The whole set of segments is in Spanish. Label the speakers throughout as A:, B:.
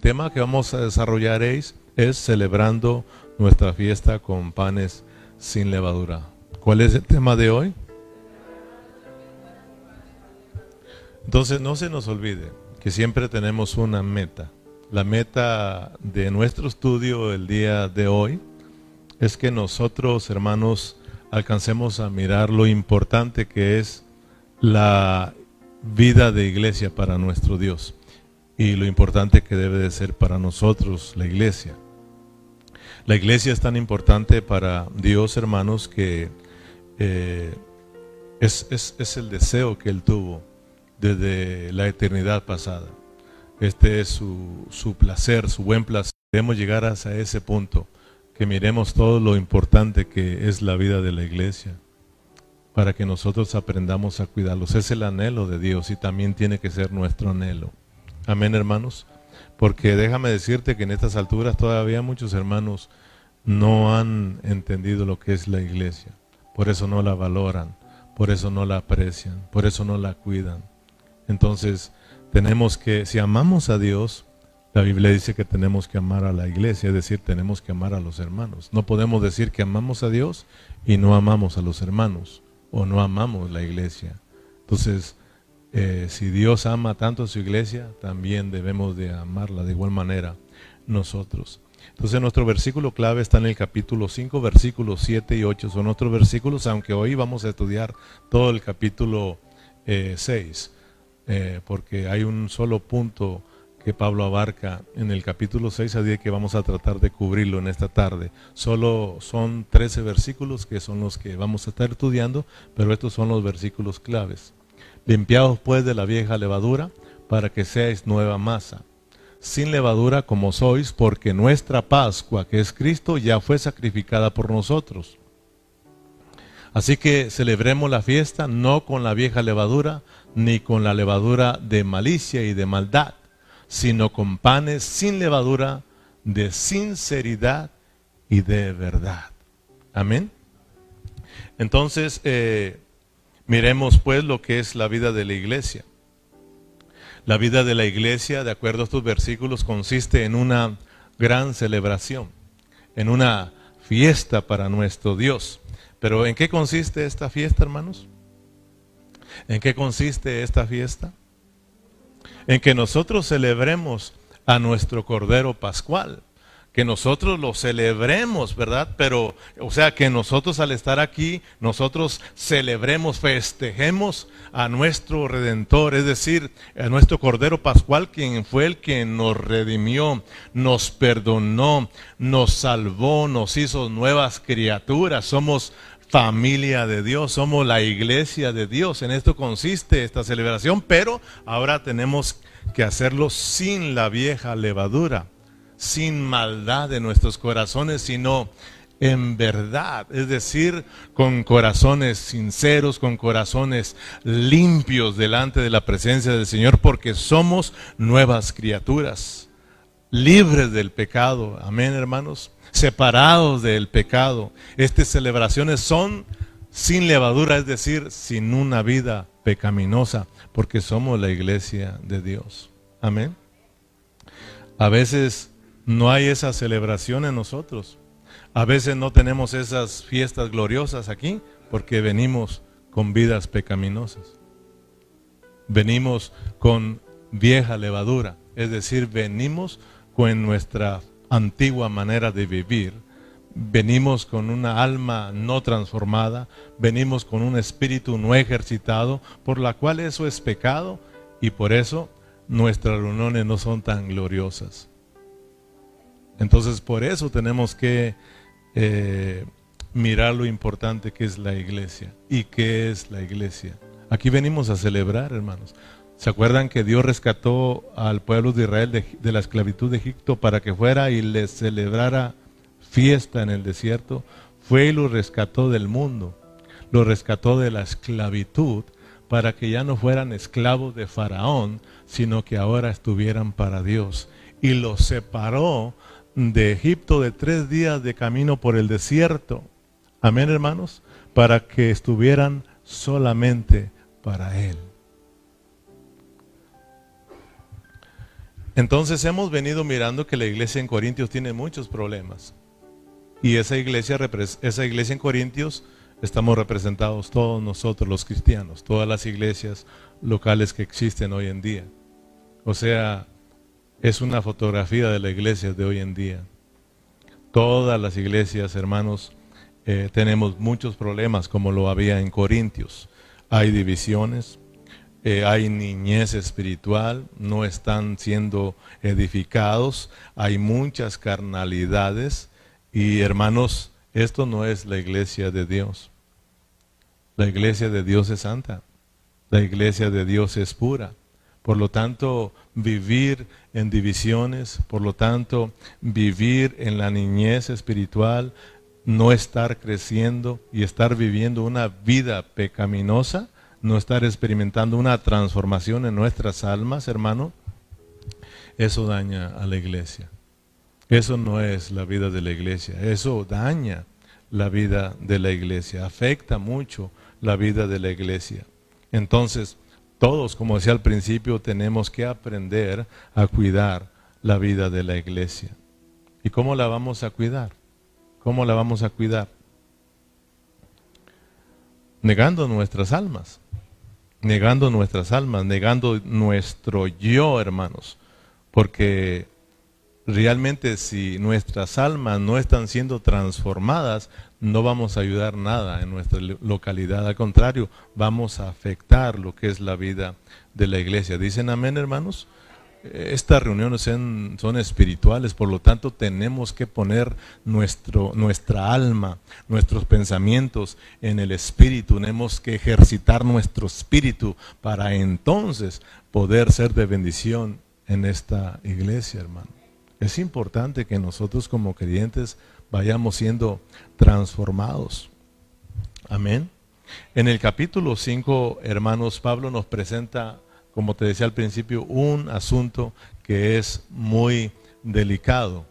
A: El tema que vamos a desarrollar es, es celebrando nuestra fiesta con panes sin levadura. ¿Cuál es el tema de hoy? Entonces no se nos olvide que siempre tenemos una meta. La meta de nuestro estudio el día de hoy es que nosotros, hermanos, alcancemos a mirar lo importante que es la vida de iglesia para nuestro Dios y lo importante que debe de ser para nosotros la iglesia. La iglesia es tan importante para Dios, hermanos, que eh, es, es, el deseo que Él tuvo desde la eternidad pasada. Este es su, su placer, su buen placer. Debemos llegar hasta ese punto, que miremos todo lo importante que es la vida de la iglesia, para que nosotros aprendamos a cuidarlos. Es el anhelo de Dios y también tiene que ser nuestro anhelo. Amén, hermanos. Porque déjame decirte que en estas alturas todavía muchos hermanos no han entendido lo que es la iglesia. Por eso no la valoran, por eso no la aprecian, por eso no la cuidan. Entonces, tenemos que, si amamos a Dios, la Biblia dice que tenemos que amar a la iglesia, es decir, tenemos que amar a los hermanos. No podemos decir que amamos a Dios y no amamos a los hermanos o no amamos la iglesia. Entonces, eh, si Dios ama tanto a su iglesia, también debemos de amarla de igual manera nosotros. Entonces nuestro versículo clave está en el capítulo 5, versículos 7 y 8. Son otros versículos, aunque hoy vamos a estudiar todo el capítulo 6, eh, eh, porque hay un solo punto que Pablo abarca en el capítulo 6, a día que vamos a tratar de cubrirlo en esta tarde. Solo son 13 versículos que son los que vamos a estar estudiando, pero estos son los versículos claves. Limpiados pues de la vieja levadura para que seáis nueva masa, sin levadura como sois, porque nuestra Pascua, que es Cristo, ya fue sacrificada por nosotros. Así que celebremos la fiesta no con la vieja levadura, ni con la levadura de malicia y de maldad, sino con panes sin levadura, de sinceridad y de verdad. Amén. Entonces, eh, Miremos pues lo que es la vida de la iglesia. La vida de la iglesia, de acuerdo a estos versículos, consiste en una gran celebración, en una fiesta para nuestro Dios. Pero ¿en qué consiste esta fiesta, hermanos? ¿En qué consiste esta fiesta? En que nosotros celebremos a nuestro Cordero Pascual que nosotros lo celebremos, ¿verdad? Pero, o sea, que nosotros al estar aquí, nosotros celebremos, festejemos a nuestro Redentor, es decir, a nuestro Cordero Pascual, quien fue el que nos redimió, nos perdonó, nos salvó, nos hizo nuevas criaturas, somos familia de Dios, somos la iglesia de Dios. En esto consiste esta celebración, pero ahora tenemos que hacerlo sin la vieja levadura sin maldad en nuestros corazones, sino en verdad, es decir, con corazones sinceros, con corazones limpios delante de la presencia del Señor, porque somos nuevas criaturas, libres del pecado. Amén, hermanos, separados del pecado. Estas celebraciones son sin levadura, es decir, sin una vida pecaminosa, porque somos la iglesia de Dios. Amén. A veces no hay esa celebración en nosotros. A veces no tenemos esas fiestas gloriosas aquí porque venimos con vidas pecaminosas. Venimos con vieja levadura, es decir, venimos con nuestra antigua manera de vivir. Venimos con una alma no transformada, venimos con un espíritu no ejercitado, por la cual eso es pecado y por eso nuestras reuniones no son tan gloriosas. Entonces por eso tenemos que eh, mirar lo importante que es la iglesia. ¿Y qué es la iglesia? Aquí venimos a celebrar, hermanos. ¿Se acuerdan que Dios rescató al pueblo de Israel de, la esclavitud de Egipto para que fuera y les celebrara fiesta en el desierto? Fue y lo rescató del mundo, lo rescató de la esclavitud para que ya no fueran esclavos de Faraón, sino que ahora estuvieran para Dios. Y los separó de Egipto de tres días de camino por el desierto. Amén, hermanos, para que estuvieran solamente para Él. Entonces hemos venido mirando que la iglesia en Corintios tiene muchos problemas. Y esa iglesia, esa iglesia en Corintios estamos representados todos nosotros los cristianos, todas las iglesias locales que existen hoy en día. O sea, es una fotografía de la iglesia de hoy en día. Todas las iglesias, hermanos, eh, tenemos muchos problemas como lo había en Corintios. Hay divisiones, eh, hay niñez espiritual, no están siendo edificados, hay muchas carnalidades y hermanos, esto no es la iglesia de Dios. La iglesia de Dios es santa, la iglesia de Dios es pura. Por lo tanto, vivir en divisiones, por lo tanto, vivir en la niñez espiritual, no estar creciendo y estar viviendo una vida pecaminosa, no estar experimentando una transformación en nuestras almas, hermano, eso daña a la iglesia. Eso no es la vida de la iglesia, eso daña la vida de la iglesia, afecta mucho la vida de la iglesia. Entonces, todos, como decía al principio, tenemos que aprender a cuidar la vida de la iglesia. ¿Y cómo la vamos a cuidar? ¿Cómo la vamos a cuidar? Negando nuestras almas, negando nuestras almas, negando nuestro yo, hermanos, porque realmente si nuestras almas no están siendo transformadas, no vamos a ayudar nada en nuestra localidad, al contrario, vamos a afectar lo que es la vida de la iglesia. ¿Dicen amén, hermanos? estas reuniones son, espirituales, por lo tanto tenemos que poner nuestro, nuestra alma, nuestros pensamientos en el espíritu, tenemos que ejercitar nuestro espíritu para entonces poder ser de bendición en esta iglesia, hermano. Es importante que nosotros como creyentes vayamos siendo transformados. Amén. En el capítulo 5, hermanos, Pablo nos presenta como te decía al principio, un asunto que es muy delicado.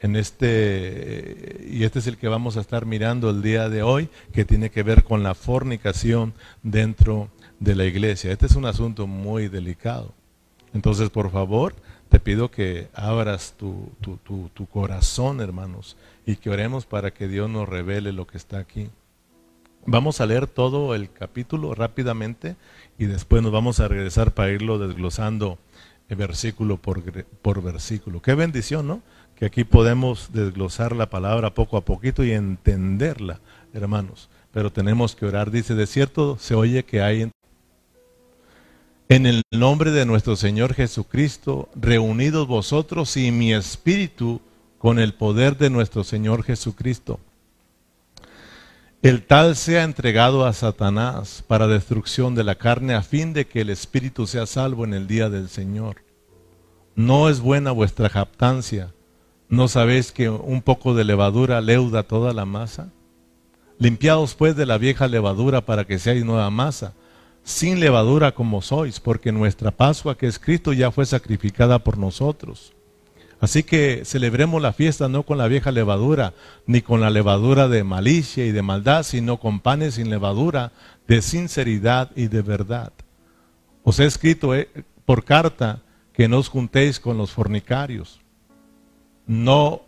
A: En este, y este es el que vamos a estar mirando el día de hoy, que tiene que ver con la fornicación dentro de la iglesia. Este es un asunto muy delicado. Entonces, por favor, te pido que abras tu, tu corazón, hermanos, y que oremos para que Dios nos revele lo que está aquí. Vamos a leer todo el capítulo rápidamente y después nos vamos a regresar para irlo desglosando versículo por, por versículo. Qué bendición, ¿no? Que aquí podemos desglosar la palabra poco a poquito y entenderla, hermanos. Pero tenemos que orar. Dice, de cierto se oye que hay en el nombre de nuestro Señor Jesucristo, reunidos vosotros y mi espíritu con el poder de nuestro Señor Jesucristo el tal sea entregado a Satanás para destrucción de la carne a fin de que el espíritu sea salvo en el día del Señor. No es buena vuestra jactancia. ¿No sabéis que un poco de levadura leuda toda la masa? Limpiaos pues de la vieja levadura para que seáis nueva masa, sin levadura como sois, porque nuestra Pascua que es Cristo ya fue sacrificada por nosotros. Así que celebremos la fiesta no con la vieja levadura, ni con la levadura de malicia y de maldad, sino con panes sin levadura, de sinceridad y de verdad. Os he escrito eh, por carta que no os juntéis con los fornicarios, no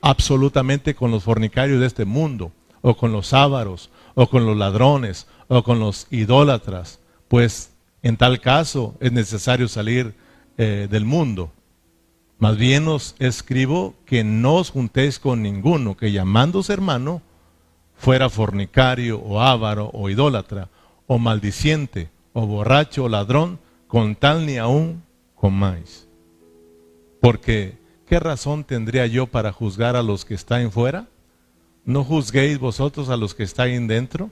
A: absolutamente con los fornicarios de este mundo, o con los ávaros, o con los ladrones, o con los idólatras, pues en tal caso es necesario salir eh, del mundo. Más bien os escribo que no os juntéis con ninguno que llamándose hermano fuera fornicario o avaro o idólatra o maldiciente o borracho o ladrón, con tal ni aún comáis. Porque, ¿qué razón tendría yo para juzgar a los que están fuera? ¿No juzguéis vosotros a los que están dentro?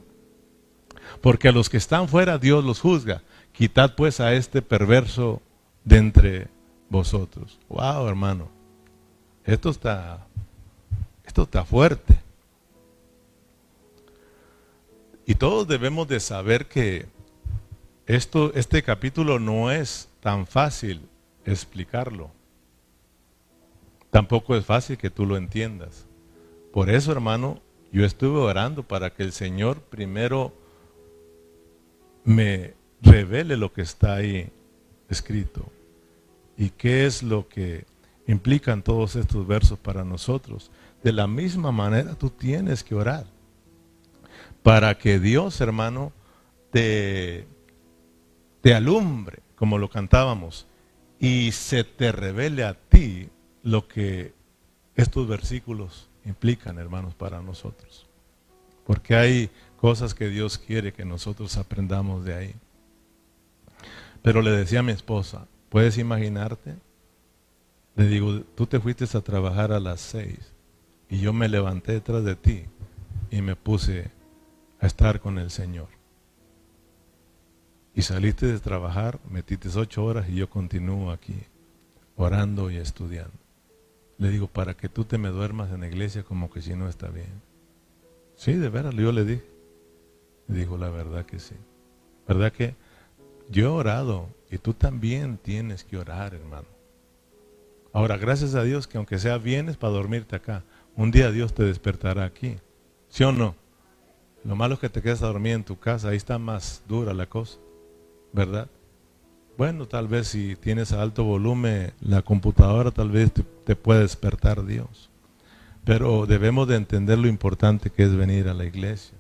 A: Porque a los que están fuera Dios los juzga. Quitad pues a este perverso de entre vosotros. Wow, hermano. Esto está esto está fuerte. Y todos debemos de saber que esto este capítulo no es tan fácil explicarlo. Tampoco es fácil que tú lo entiendas. Por eso, hermano, yo estuve orando para que el Señor primero me revele lo que está ahí escrito ¿Y qué es lo que implican todos estos versos para nosotros? De la misma manera tú tienes que orar para que Dios, hermano, te, te alumbre, como lo cantábamos, y se te revele a ti lo que estos versículos implican, hermanos, para nosotros. Porque hay cosas que Dios quiere que nosotros aprendamos de ahí. Pero le decía a mi esposa, ¿puedes imaginarte? Le digo, tú te fuiste a trabajar a las seis y yo me levanté detrás de ti y me puse a estar con el Señor. Y saliste de trabajar, metiste ocho horas y yo continúo aquí, orando y estudiando. Le digo, para que tú te me duermas en la iglesia como que si no está bien. Sí, de veras, yo le dije. Dijo, la verdad que sí. ¿Verdad que yo he orado y tú también tienes que orar, hermano? Ahora, gracias a Dios que aunque sea vienes para dormirte acá, un día Dios te despertará aquí. ¿Sí o no? Lo malo es que te quedas a dormir en tu casa, ahí está más dura la cosa, ¿verdad? Bueno, tal vez si tienes alto volumen la computadora, tal vez te, te puede despertar Dios. Pero debemos de entender lo importante que es venir a la iglesia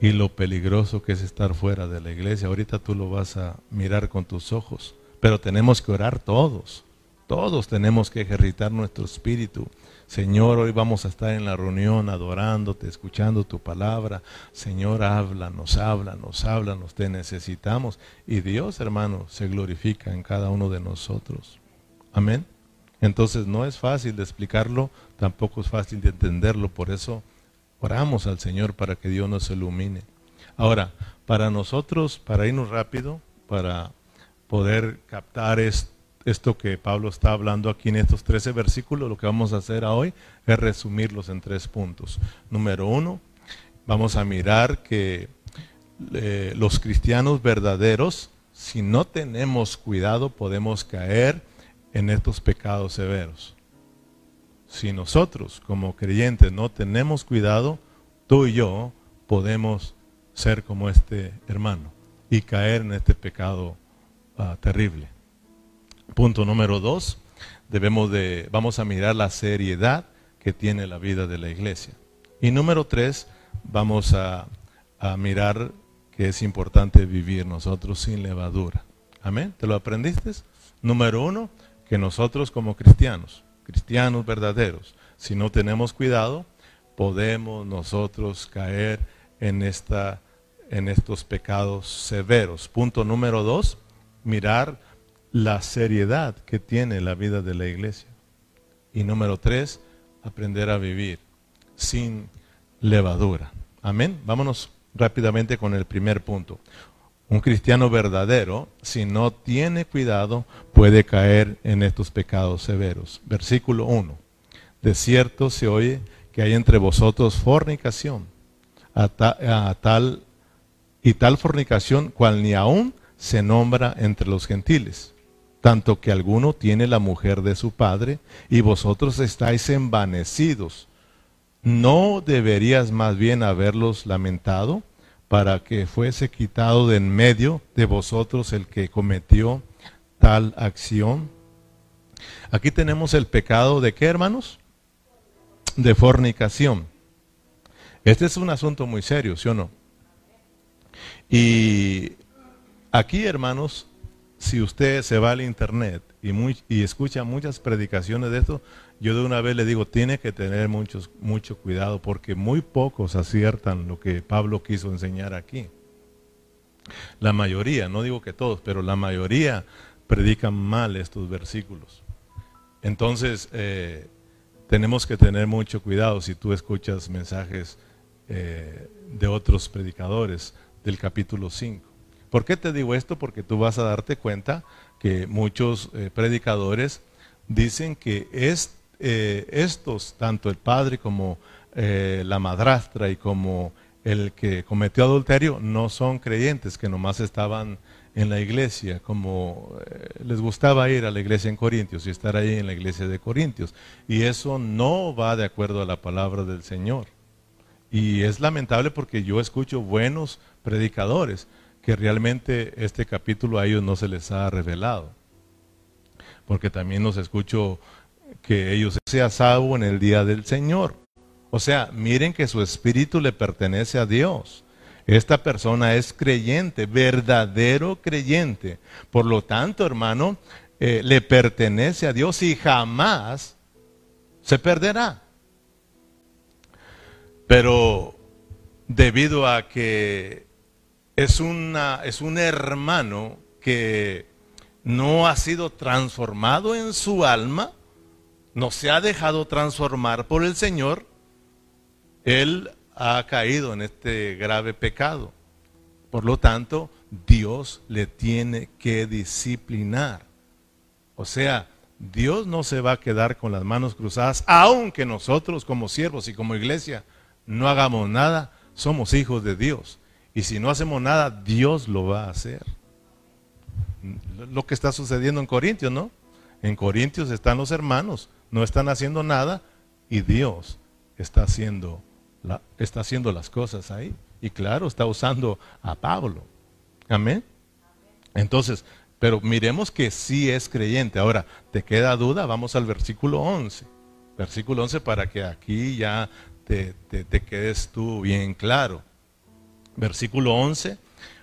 A: y lo peligroso que es estar fuera de la iglesia. Ahorita tú lo vas a mirar con tus ojos, pero tenemos que orar todos. Todos tenemos que ejercitar nuestro espíritu Señor, hoy vamos a estar en la reunión adorándote, escuchando tu palabra. Señor, háblanos, háblanos, háblanos, te necesitamos. Y Dios, hermano, se glorifica en cada uno de nosotros. Amén. Entonces no es fácil de explicarlo, tampoco es fácil de entenderlo, por eso oramos al Señor para que Dios nos ilumine. Ahora, para nosotros, para irnos rápido, para poder captar esto, que Pablo está hablando aquí en estos 13 versículos, lo que vamos a hacer hoy es resumirlos en tres puntos. Número uno, vamos a mirar que eh, los cristianos verdaderos, si no tenemos cuidado, podemos caer en estos pecados severos. Si nosotros como creyentes no tenemos cuidado, tú y yo podemos ser como este hermano y caer en este pecado ah, terrible. Punto número dos, debemos de, vamos a mirar la seriedad que tiene la vida de la iglesia. Y número tres, vamos a, a mirar que es importante vivir nosotros sin levadura. Amén. ¿Te lo aprendiste? Número uno, que nosotros como cristianos, cristianos verdaderos, si no tenemos cuidado, podemos nosotros caer en, esta, en estos pecados severos. Punto número dos, mirar la seriedad que tiene la vida de la iglesia. Y número tres, aprender a vivir sin levadura. Amén. Vámonos rápidamente con el primer punto. Un cristiano verdadero, si no tiene cuidado, puede caer en estos pecados severos. Versículo 1. De cierto se oye que hay entre vosotros fornicación, a, a tal y tal fornicación cual ni aún se nombra entre los gentiles tanto que alguno tiene la mujer de su padre y vosotros estáis envanecidos. ¿No deberías más bien haberlos lamentado para que fuese quitado de en medio de vosotros el que cometió tal acción? Aquí tenemos el pecado de qué, hermanos? De fornicación. Este es un asunto muy serio, ¿sí o no? Y aquí, hermanos, si usted se va al internet y, escucha muchas predicaciones de esto, yo de una vez le digo, tiene que tener mucho cuidado porque muy pocos aciertan lo que Pablo quiso enseñar aquí. La mayoría, no digo que todos, pero la mayoría predican mal estos versículos. Entonces, eh, tenemos que tener mucho cuidado si tú escuchas mensajes eh, de otros predicadores del capítulo 5. ¿Por qué te digo esto? Porque tú vas a darte cuenta que muchos eh, predicadores dicen que eh, estos, tanto el padre como eh, la madrastra y como el que cometió adulterio, no son creyentes, que nomás estaban en la iglesia, como les gustaba ir a la iglesia en Corintios y estar ahí en la iglesia de Corintios. Y eso no va de acuerdo a la palabra del Señor. Y es lamentable porque yo escucho buenos predicadores, que realmente este capítulo a ellos no se les ha revelado. porque también nos escucho que ellos sean salvo en el día del Señor. O sea, miren que su espíritu le pertenece a Dios. Esta persona es creyente, verdadero creyente. Por lo tanto, hermano, eh, le pertenece a Dios y jamás se perderá. Pero debido a que es, es un hermano que no ha sido transformado en su alma, no se ha dejado transformar por el Señor, él ha caído en este grave pecado. Por lo tanto, Dios le tiene que disciplinar. O sea, Dios no se va a quedar con las manos cruzadas, aunque nosotros como siervos y como iglesia no hagamos nada, somos hijos de Dios. Y si no hacemos nada, Dios lo va a hacer. Lo que está sucediendo en Corintios, ¿no? En Corintios están los hermanos, no están haciendo nada y Dios está haciendo las cosas ahí. Y claro, está usando a Pablo. Amén. Entonces, pero miremos que sí es creyente. Ahora, ¿te queda duda? Vamos al versículo 11. Versículo 11 para que aquí ya te, te quedes tú bien claro. Versículo 11,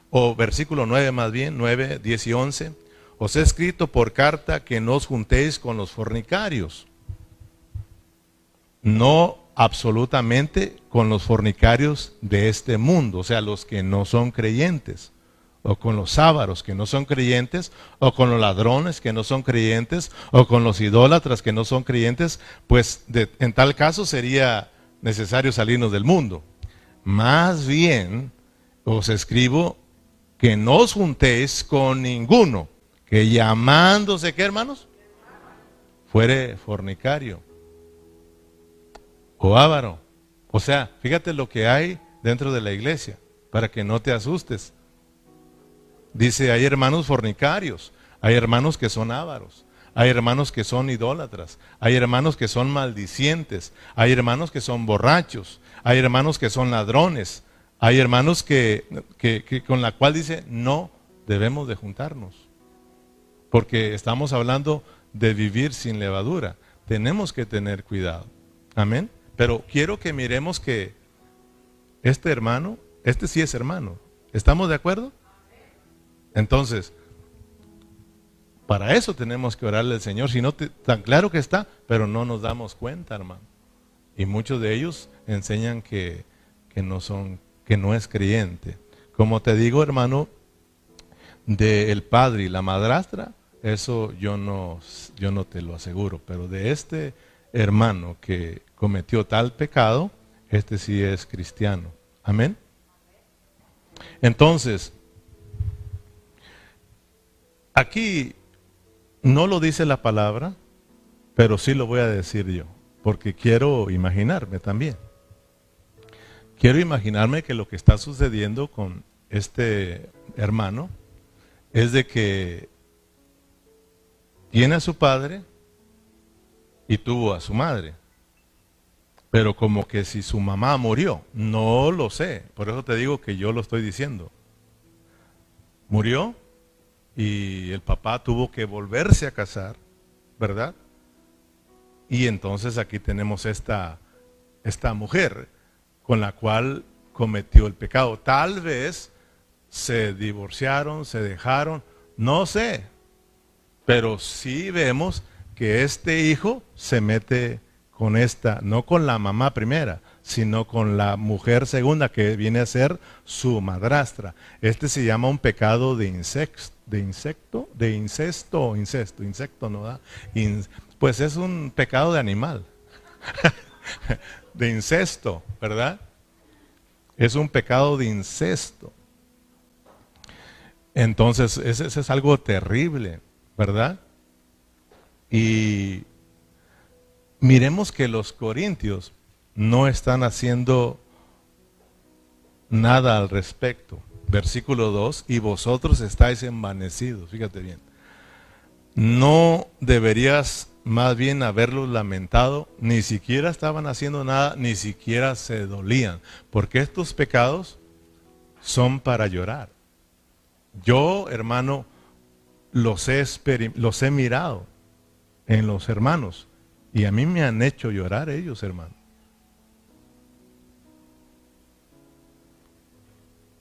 A: o versículo 9 más bien, 9, 10 y 11. Os he escrito por carta que no os juntéis con los fornicarios. No absolutamente con los fornicarios de este mundo, o sea, los que no son creyentes, o con los ávaros que no son creyentes, o con los ladrones que no son creyentes, o con los idólatras que no son creyentes, pues en tal caso sería necesario salirnos del mundo. Más bien, os escribo que no os juntéis con ninguno que llamándose, ¿qué hermanos? Fuere fornicario o ávaro. O sea, fíjate lo que hay dentro de la iglesia, para que no te asustes. Dice, hay hermanos fornicarios, hay hermanos que son ávaros, hay hermanos que son idólatras, hay hermanos que son maldicientes, hay hermanos que son borrachos, hay hermanos que son ladrones, hay hermanos que, con la cual dice, no debemos de juntarnos, porque estamos hablando de vivir sin levadura. Tenemos que tener cuidado. Amén. Pero quiero que miremos que este hermano, este sí es hermano. ¿Estamos de acuerdo? Entonces, para eso tenemos que orarle al Señor. Si no, tan claro que está, pero no nos damos cuenta, hermano. Y muchos de ellos enseñan que, que no son, que no es creyente. Como te digo, hermano, del padre y la madrastra, eso yo no, yo no te lo aseguro. Pero de este hermano que cometió tal pecado, este sí es cristiano. Amén. Entonces, aquí no lo dice la palabra, pero sí lo voy a decir yo, porque quiero imaginarme también. Quiero imaginarme que lo que está sucediendo con este hermano es de que tiene a su padre y tuvo a su madre pero como que si su mamá murió, no lo sé, por eso te digo que yo lo estoy diciendo. Murió y el papá tuvo que volverse a casar, ¿verdad? Y entonces aquí tenemos esta, esta mujer con la cual cometió el pecado. Tal vez se divorciaron, se dejaron, no sé, pero sí vemos que este hijo se mete con esta, no con la mamá primera, sino con la mujer segunda que viene a ser su madrastra. Este se llama un pecado de insecto, de insecto, de incesto insecto no da, pues es un pecado de animal, de incesto, ¿verdad? Es un pecado de incesto. Entonces, ese es algo terrible, ¿verdad? Y miremos que los corintios no están haciendo nada al respecto. Versículo 2, y vosotros estáis envanecidos, fíjate bien. No deberías más bien haberlos lamentado, ni siquiera estaban haciendo nada, ni siquiera se dolían, porque estos pecados son para llorar. Yo, hermano, los he, los he mirado en los hermanos. Y a mí me han hecho llorar ellos, hermano.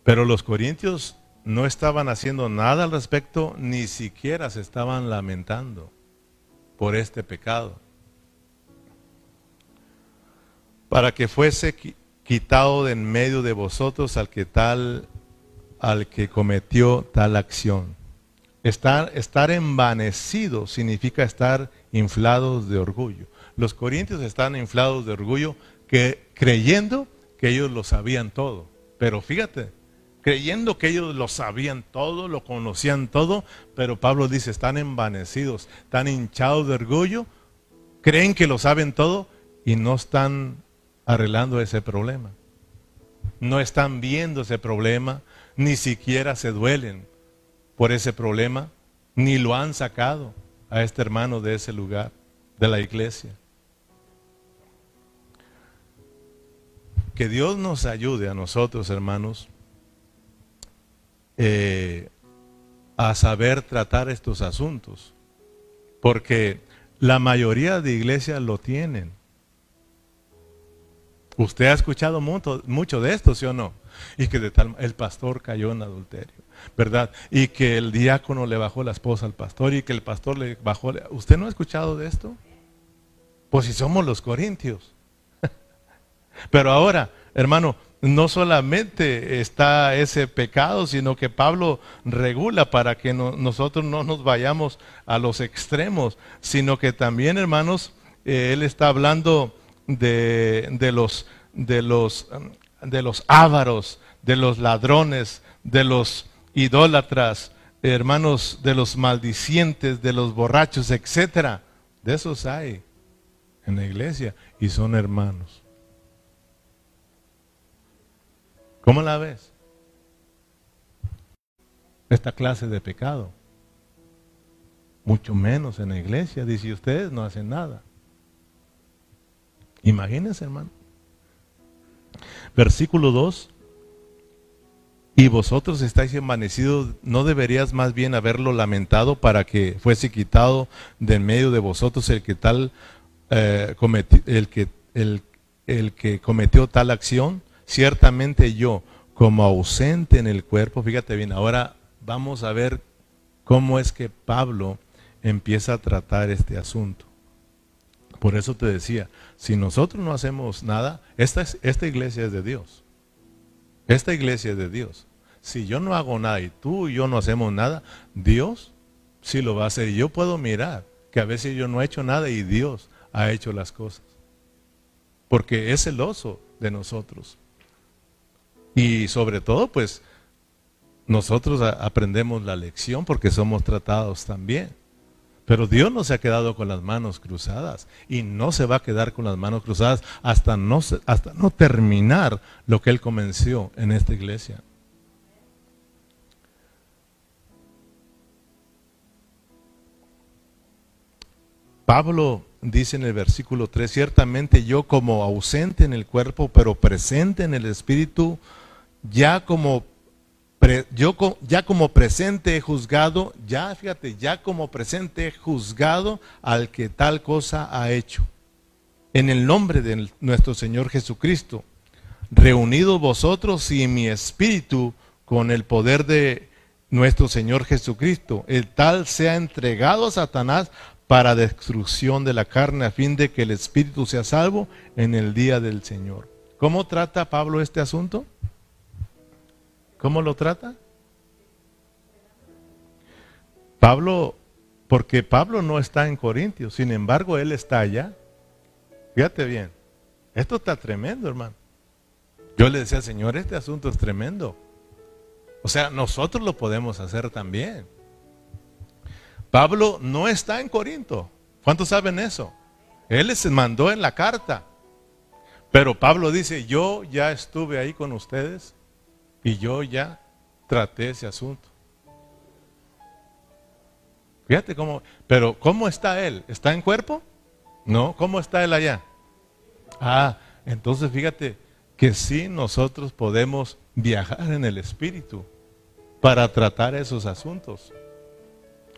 A: Pero los corintios no estaban haciendo nada al respecto, ni siquiera se estaban lamentando por este pecado. Para que fuese quitado de en medio de vosotros al que tal al que cometió tal acción. Estar, estar envanecido significa estar inflados de orgullo. Los corintios están inflados de orgullo que creyendo que ellos lo sabían todo. Pero fíjate, creyendo que ellos lo sabían todo, lo conocían todo, pero Pablo dice, están envanecidos, están hinchados de orgullo, creen que lo saben todo y no están arreglando ese problema. No están viendo ese problema, ni siquiera se duelen por ese problema, ni lo han sacado a este hermano de ese lugar, de la iglesia. Que Dios nos ayude a nosotros, hermanos, eh, a saber tratar estos asuntos, porque la mayoría de iglesias lo tienen. Usted ha escuchado mucho, mucho de esto, ¿sí o no? Y que de tal, el pastor cayó en adulterio, ¿verdad? Y que el diácono le bajó la esposa al pastor y que el pastor le bajó. ¿Usted no ha escuchado de esto? Pues si somos los corintios. Pero ahora, hermano, no solamente está ese pecado, sino que Pablo regula para que nosotros no nos vayamos a los extremos, sino que también, hermanos, eh, él está hablando de, de, los, de, los, de los ávaros, de los ladrones, de los idólatras, hermanos, de los maldicientes, de los borrachos, etcétera. De esos hay en la iglesia y son hermanos. ¿Cómo la ves? Esta clase de pecado. Mucho menos en la iglesia. Dice, ustedes no hacen nada. Imagínense, hermano. Versículo 2. Y vosotros estáis envanecidos, ¿no deberías más bien haberlo lamentado para que fuese quitado de en medio de vosotros el que tal eh, el, que, el, el que cometió tal acción? Ciertamente yo, como ausente en el cuerpo, fíjate bien, ahora vamos a ver cómo es que Pablo empieza a tratar este asunto. Por eso te decía, si nosotros no hacemos nada, esta, esta iglesia es de Dios. Esta iglesia es de Dios. Si yo no hago nada y tú y yo no hacemos nada, Dios sí lo va a hacer. Y yo puedo mirar que a veces yo no he hecho nada y Dios ha hecho las cosas. Porque es celoso de nosotros. Y sobre todo, pues, nosotros aprendemos la lección porque somos tratados también. Pero Dios no se ha quedado con las manos cruzadas y no se va a quedar con las manos cruzadas hasta no, hasta no terminar lo que Él comenzó en esta iglesia. Pablo dice en el versículo 3, ciertamente yo como ausente en el cuerpo, pero presente en el espíritu, ya como yo ya como presente he juzgado, ya fíjate, ya como presente he juzgado al que tal cosa ha hecho. En el nombre de nuestro Señor Jesucristo, reunidos vosotros y mi espíritu con el poder de nuestro Señor Jesucristo, el tal sea entregado a Satanás para destrucción de la carne, a fin de que el espíritu sea salvo en el día del Señor. ¿Cómo trata Pablo este asunto? ¿Cómo lo trata? Pablo, porque Pablo no está en Corintios, sin embargo él está allá. Fíjate bien, esto está tremendo, hermano. Yo le decía, Señor, este asunto es tremendo. O sea, nosotros lo podemos hacer también. Pablo no está en Corinto. ¿Cuántos saben eso? Él les mandó en la carta. Pero Pablo dice, yo ya estuve ahí con ustedes y yo ya traté ese asunto. Fíjate cómo, pero ¿cómo está él? ¿Está en cuerpo? No, ¿cómo está él allá? Ah, entonces fíjate que sí nosotros podemos viajar en el espíritu para tratar esos asuntos.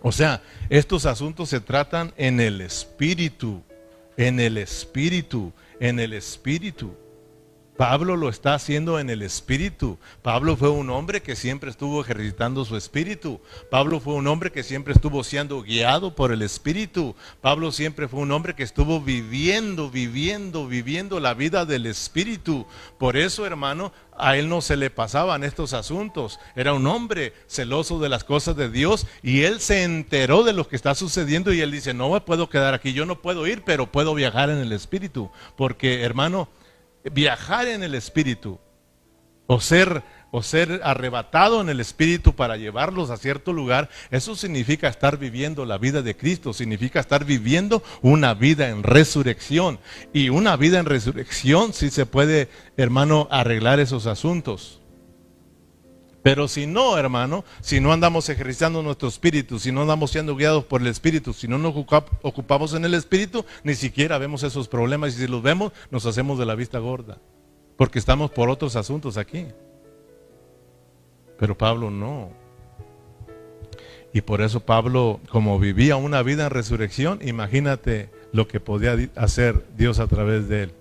A: O sea, estos asuntos se tratan en el espíritu, en el espíritu, en el espíritu. Pablo lo está haciendo en el espíritu. Pablo fue un hombre que siempre estuvo ejercitando su espíritu. Pablo fue un hombre que siempre estuvo siendo guiado por el espíritu. Pablo siempre fue un hombre que estuvo viviendo, viviendo, viviendo la vida del espíritu. Por eso, hermano, a él no se le pasaban estos asuntos. Era un hombre celoso de las cosas de Dios y él se enteró de lo que está sucediendo y él dice, no me puedo quedar aquí, yo no puedo ir, pero puedo viajar en el espíritu. Porque, hermano, viajar en el Espíritu o ser, o ser arrebatado en el Espíritu para llevarlos a cierto lugar, eso significa estar viviendo la vida de Cristo, significa estar viviendo una vida en resurrección. Y una vida en resurrección sí se puede, hermano, arreglar esos asuntos. Pero si no, hermano, si no andamos ejercitando nuestro espíritu, si no andamos siendo guiados por el espíritu, si no nos ocupamos en el espíritu, ni siquiera vemos esos problemas y si los vemos nos hacemos de la vista gorda, porque estamos por otros asuntos aquí. Pero Pablo no. Y por eso Pablo, como vivía una vida en resurrección, imagínate lo que podía hacer Dios a través de él.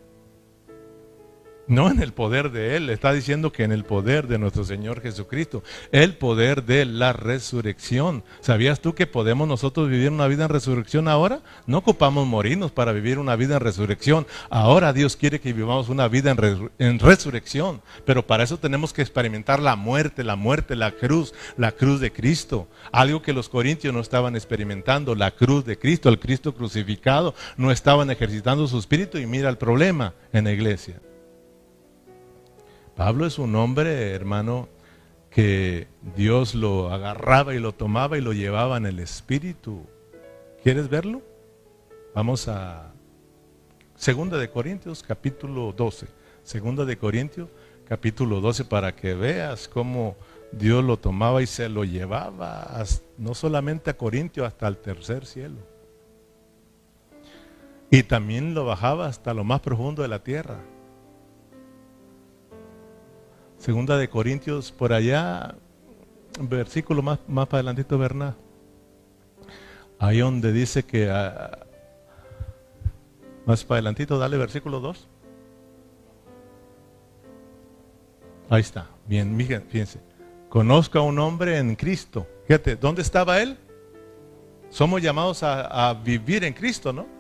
A: No en el poder de Él, está diciendo que en el poder de nuestro Señor Jesucristo, el poder de la resurrección. ¿Sabías tú que podemos nosotros vivir una vida en resurrección ahora? No ocupamos morirnos para vivir una vida en resurrección. Ahora Dios quiere que vivamos una vida en, resurrección, pero para eso tenemos que experimentar la muerte, la muerte, la cruz, la cruz de Cristo. Algo que los corintios no estaban experimentando, la cruz de Cristo, el Cristo crucificado, no estaban ejercitando su espíritu y mira el problema en la iglesia. Pablo es un hombre, hermano, que Dios lo agarraba y lo tomaba y lo llevaba en el espíritu. ¿Quieres verlo? Vamos a Segunda de Corintios, capítulo 12. Segunda de Corintios, capítulo 12, para que veas cómo Dios lo tomaba y se lo llevaba, no solamente a Corintios, hasta el tercer cielo. Y también lo bajaba hasta lo más profundo de la tierra. Segunda de Corintios, por allá, versículo más, más para adelantito, Bernard. Ahí donde dice que, ah, más para adelantito, dale versículo 2. Ahí está, bien, fíjense. Conozca a un hombre en Cristo. Fíjate, ¿dónde estaba él? Somos llamados a vivir en Cristo, ¿no?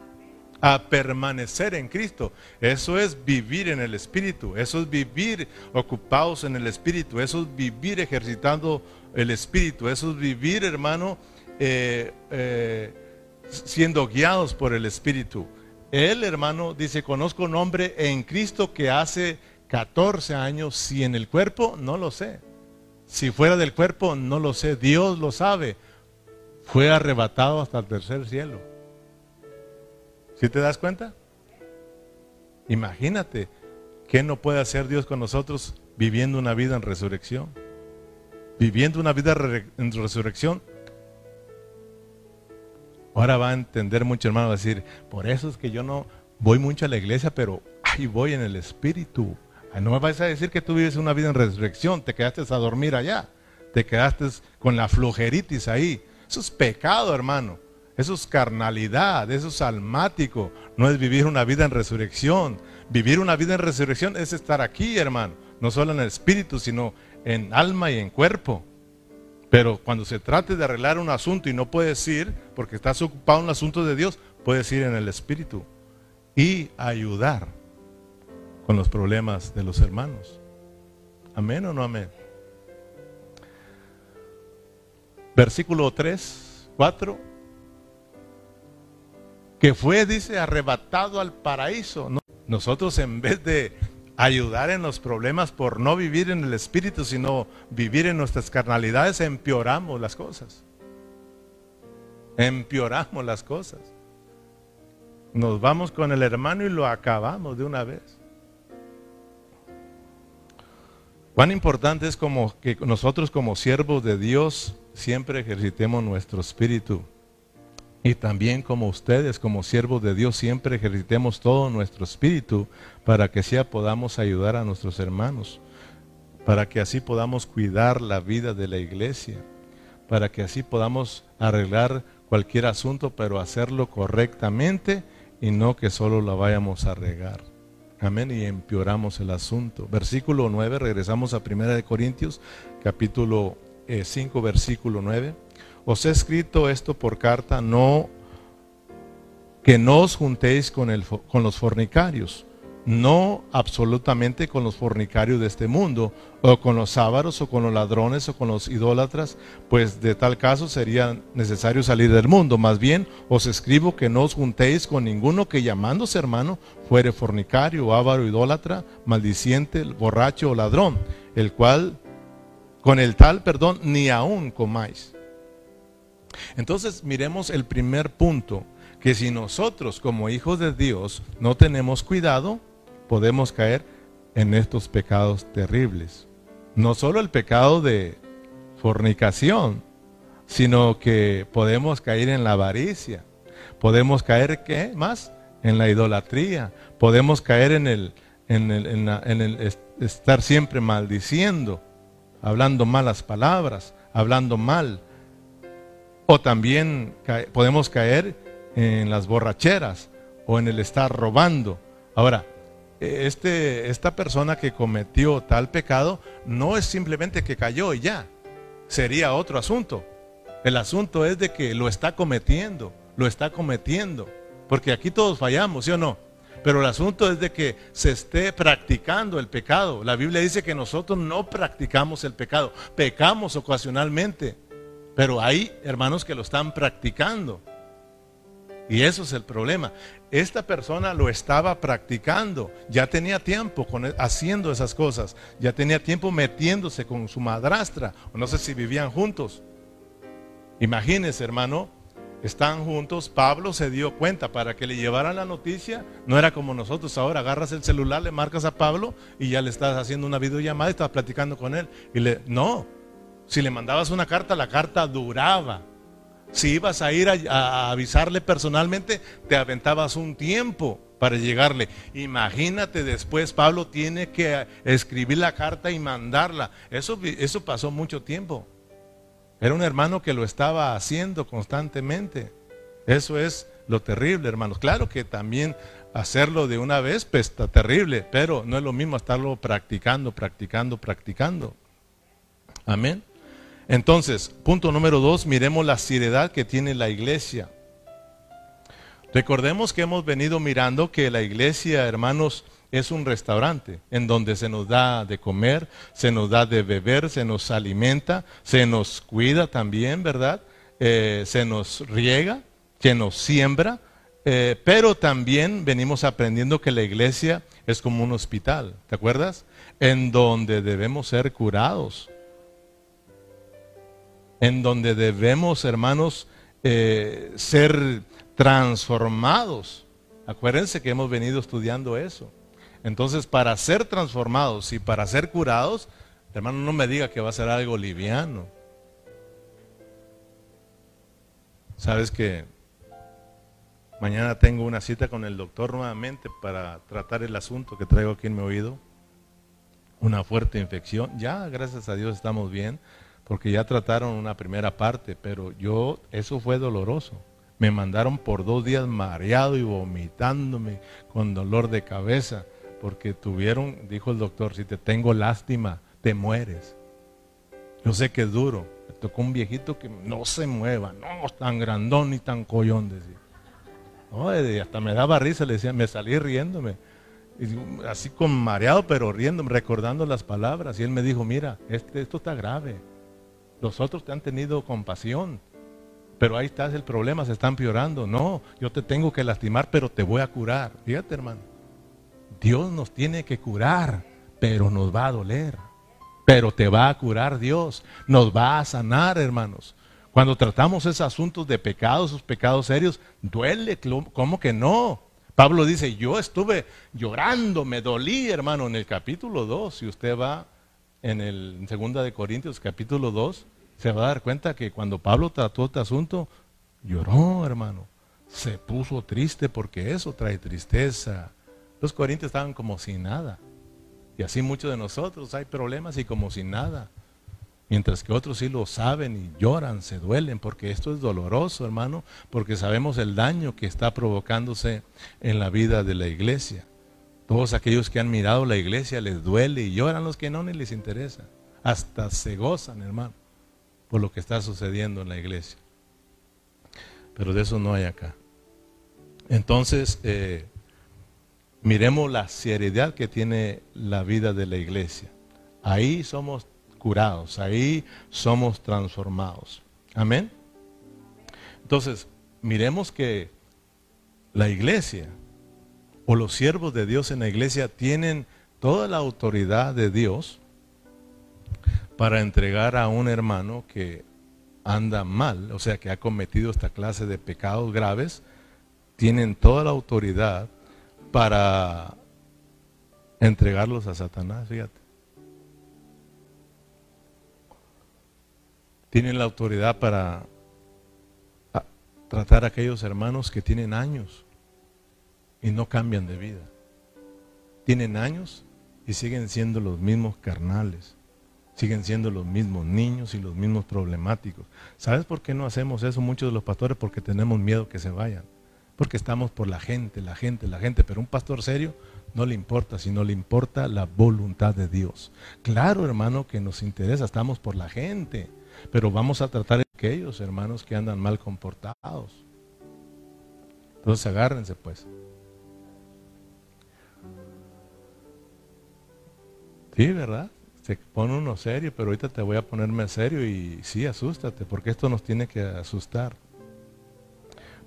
A: A permanecer en Cristo. Eso es vivir en el Espíritu, eso es vivir ocupados en el Espíritu, eso es vivir ejercitando el Espíritu, eso es vivir, hermano, eh, eh, siendo guiados por el Espíritu. Él, hermano, dice, conozco un hombre en Cristo que hace 14 años, si en el cuerpo, no lo sé. Si fuera del cuerpo, no lo sé. Dios lo sabe. Fue arrebatado hasta el tercer cielo. ¿Sí te das cuenta? Imagínate, ¿qué no puede hacer Dios con nosotros viviendo una vida en resurrección? Viviendo una vida en resurrección. Ahora va a entender mucho hermano, va a decir, por eso es que yo no voy mucho a la iglesia, pero ahí voy en el espíritu. No me vas a decir que tú vives una vida en resurrección, te quedaste a dormir allá, te quedaste con la flojeritis ahí. Eso es pecado, hermano. Eso es carnalidad, eso es almático. No es vivir una vida en resurrección. Vivir una vida en resurrección es estar aquí, hermano. No solo en el espíritu, sino en alma y en cuerpo. Pero cuando se trate de arreglar un asunto y no puedes ir, porque estás ocupado en el asunto de Dios, puedes ir en el espíritu y ayudar con los problemas de los hermanos. Amén o no amén. Versículo 3, 4 que fue, dice, arrebatado al paraíso. Nosotros en vez de ayudar en los problemas por no vivir en el Espíritu, sino vivir en nuestras carnalidades, empeoramos las cosas. Empeoramos las cosas. Nos vamos con el hermano y lo acabamos de una vez. Cuán importante es como que nosotros como siervos de Dios siempre ejercitemos nuestro espíritu y también como ustedes, como siervos de Dios, siempre ejercitemos todo nuestro espíritu para que así podamos ayudar a nuestros hermanos, para que así podamos cuidar la vida de la iglesia, para que así podamos arreglar cualquier asunto, pero hacerlo correctamente y no que solo la vayamos a regar. Amén, y empeoramos el asunto. Versículo 9, regresamos a 1 de Corintios, capítulo 5, eh, versículo 9. Os he escrito esto por carta, no que no os juntéis con, el, con los fornicarios no absolutamente con los fornicarios de este mundo, o con los ávaros, o con los ladrones, o con los idólatras, pues de tal caso sería necesario salir del mundo. Más bien os escribo que no os juntéis con ninguno que llamándose hermano fuere fornicario, ávaro, idólatra, maldiciente, borracho o ladrón, el cual, con el tal, perdón, ni aún comáis. Entonces miremos el primer punto, que si nosotros como hijos de Dios no tenemos cuidado, podemos caer en estos pecados terribles. No solo el pecado de fornicación, sino que podemos caer en la avaricia. Podemos caer, ¿qué más? En la idolatría. Podemos caer en el, en el, estar siempre maldiciendo, hablando malas palabras, hablando mal. O también podemos caer en las borracheras o en el estar robando. Ahora, este, esta persona que cometió tal pecado no es simplemente que cayó y ya, sería otro asunto. El asunto es de que lo está cometiendo, lo está cometiendo, porque aquí todos fallamos, ¿sí o no? Pero el asunto es de que se esté practicando el pecado. La Biblia dice que nosotros no practicamos el pecado, pecamos ocasionalmente, pero hay hermanos que lo están practicando. Y eso es el problema. Esta persona lo estaba practicando, ya tenía tiempo con, e, haciendo esas cosas, ya tenía tiempo metiéndose con su madrastra, o no sé si vivían juntos. Imagínense, hermano, están juntos, Pablo se dio cuenta para que le llevaran la noticia, no era como nosotros ahora, agarras el celular, le marcas a Pablo y ya le estás haciendo una videollamada y estás platicando con él. Y le, no, si le mandabas una carta, la carta duraba. Si ibas a ir a, avisarle personalmente, te aventabas un tiempo para llegarle. Imagínate después, Pablo tiene que escribir la carta y mandarla. Eso, eso pasó mucho tiempo. Era un hermano que lo estaba haciendo constantemente. Eso es lo terrible, hermanos. Claro que también hacerlo de una vez, pues está terrible, pero no es lo mismo estarlo practicando, practicando, practicando. Amén. Entonces, punto número dos, miremos la seriedad que tiene la iglesia. Recordemos que hemos venido mirando que la iglesia, hermanos, es un restaurante en donde se nos da de comer, se nos da de beber, se nos alimenta, se nos cuida también, ¿verdad? Eh, se nos riega, se nos siembra, eh, pero también venimos aprendiendo que la iglesia es como un hospital, ¿te acuerdas? En donde debemos ser curados en donde debemos, hermanos, eh, ser transformados. Acuérdense que hemos venido estudiando eso. Entonces, para ser transformados y para ser curados, hermano, no me diga que va a ser algo liviano. Sabes que mañana tengo una cita con el doctor nuevamente para tratar el asunto que traigo aquí en mi oído. Una fuerte infección. Ya, gracias a Dios, estamos bien porque ya trataron una primera parte, pero yo, eso fue doloroso. Me mandaron por dos días mareado y vomitándome con dolor de cabeza, porque tuvieron, dijo el doctor, si te tengo lástima, te mueres. Yo sé que es duro. Me tocó un viejito que no se mueva, no tan grandón ni tan collón, decía. hasta me daba risa, le decía, me salí riéndome. así con mareado, pero riéndome, recordando las palabras. Y él me dijo, mira, este, esto está grave. Los otros te han tenido compasión. Pero ahí está el problema, se están empeorando. No, yo te tengo que lastimar, pero te voy a curar. Fíjate, hermano. Dios nos tiene que curar, pero nos va a doler. Pero te va a curar Dios. Nos va a sanar, hermanos. Cuando tratamos esos asuntos de pecados, esos pecados serios, duele. ¿Cómo que no? Pablo dice, yo estuve llorando, me dolí, hermano, en el capítulo 2. Si usted va en el segunda de Corintios capítulo 2, se va a dar cuenta que cuando Pablo trató este asunto, lloró, hermano. Se puso triste porque eso trae tristeza. Los corintios estaban como sin nada. Y así muchos de nosotros hay problemas y como sin nada. Mientras que otros sí lo saben y lloran, se duelen, porque esto es doloroso, hermano, porque sabemos el daño que está provocándose en la vida de la iglesia. Todos aquellos que han mirado la iglesia les duele y lloran los que no ni les interesa. Hasta se gozan, hermano, por lo que está sucediendo en la iglesia. Pero de eso no hay acá. Entonces, eh, miremos la seriedad que tiene la vida de la iglesia. Ahí somos curados, ahí somos transformados. Amén. Entonces, miremos que la iglesia o los siervos de Dios en la iglesia tienen toda la autoridad de Dios para entregar a un hermano que anda mal, o sea, que ha cometido esta clase de pecados graves, tienen toda la autoridad para entregarlos a Satanás, fíjate. tienen la autoridad para tratar a aquellos hermanos que tienen años y no cambian de vida. Tienen años y siguen siendo los mismos carnales, siguen siendo los mismos niños y los mismos problemáticos. ¿Sabes por qué no hacemos eso muchos de los pastores? Porque tenemos miedo que se vayan. Porque estamos por la gente, la gente, la gente. Pero un pastor serio no le importa, sino le importa la voluntad de Dios. Claro, hermano, que nos interesa, estamos por la gente. Pero vamos a tratar a aquellos hermanos que andan mal comportados. Entonces agárrense pues. Sí, ¿verdad? Se pone uno serio, pero ahorita te voy a ponerme serio y sí, asústate, porque esto nos tiene que asustar.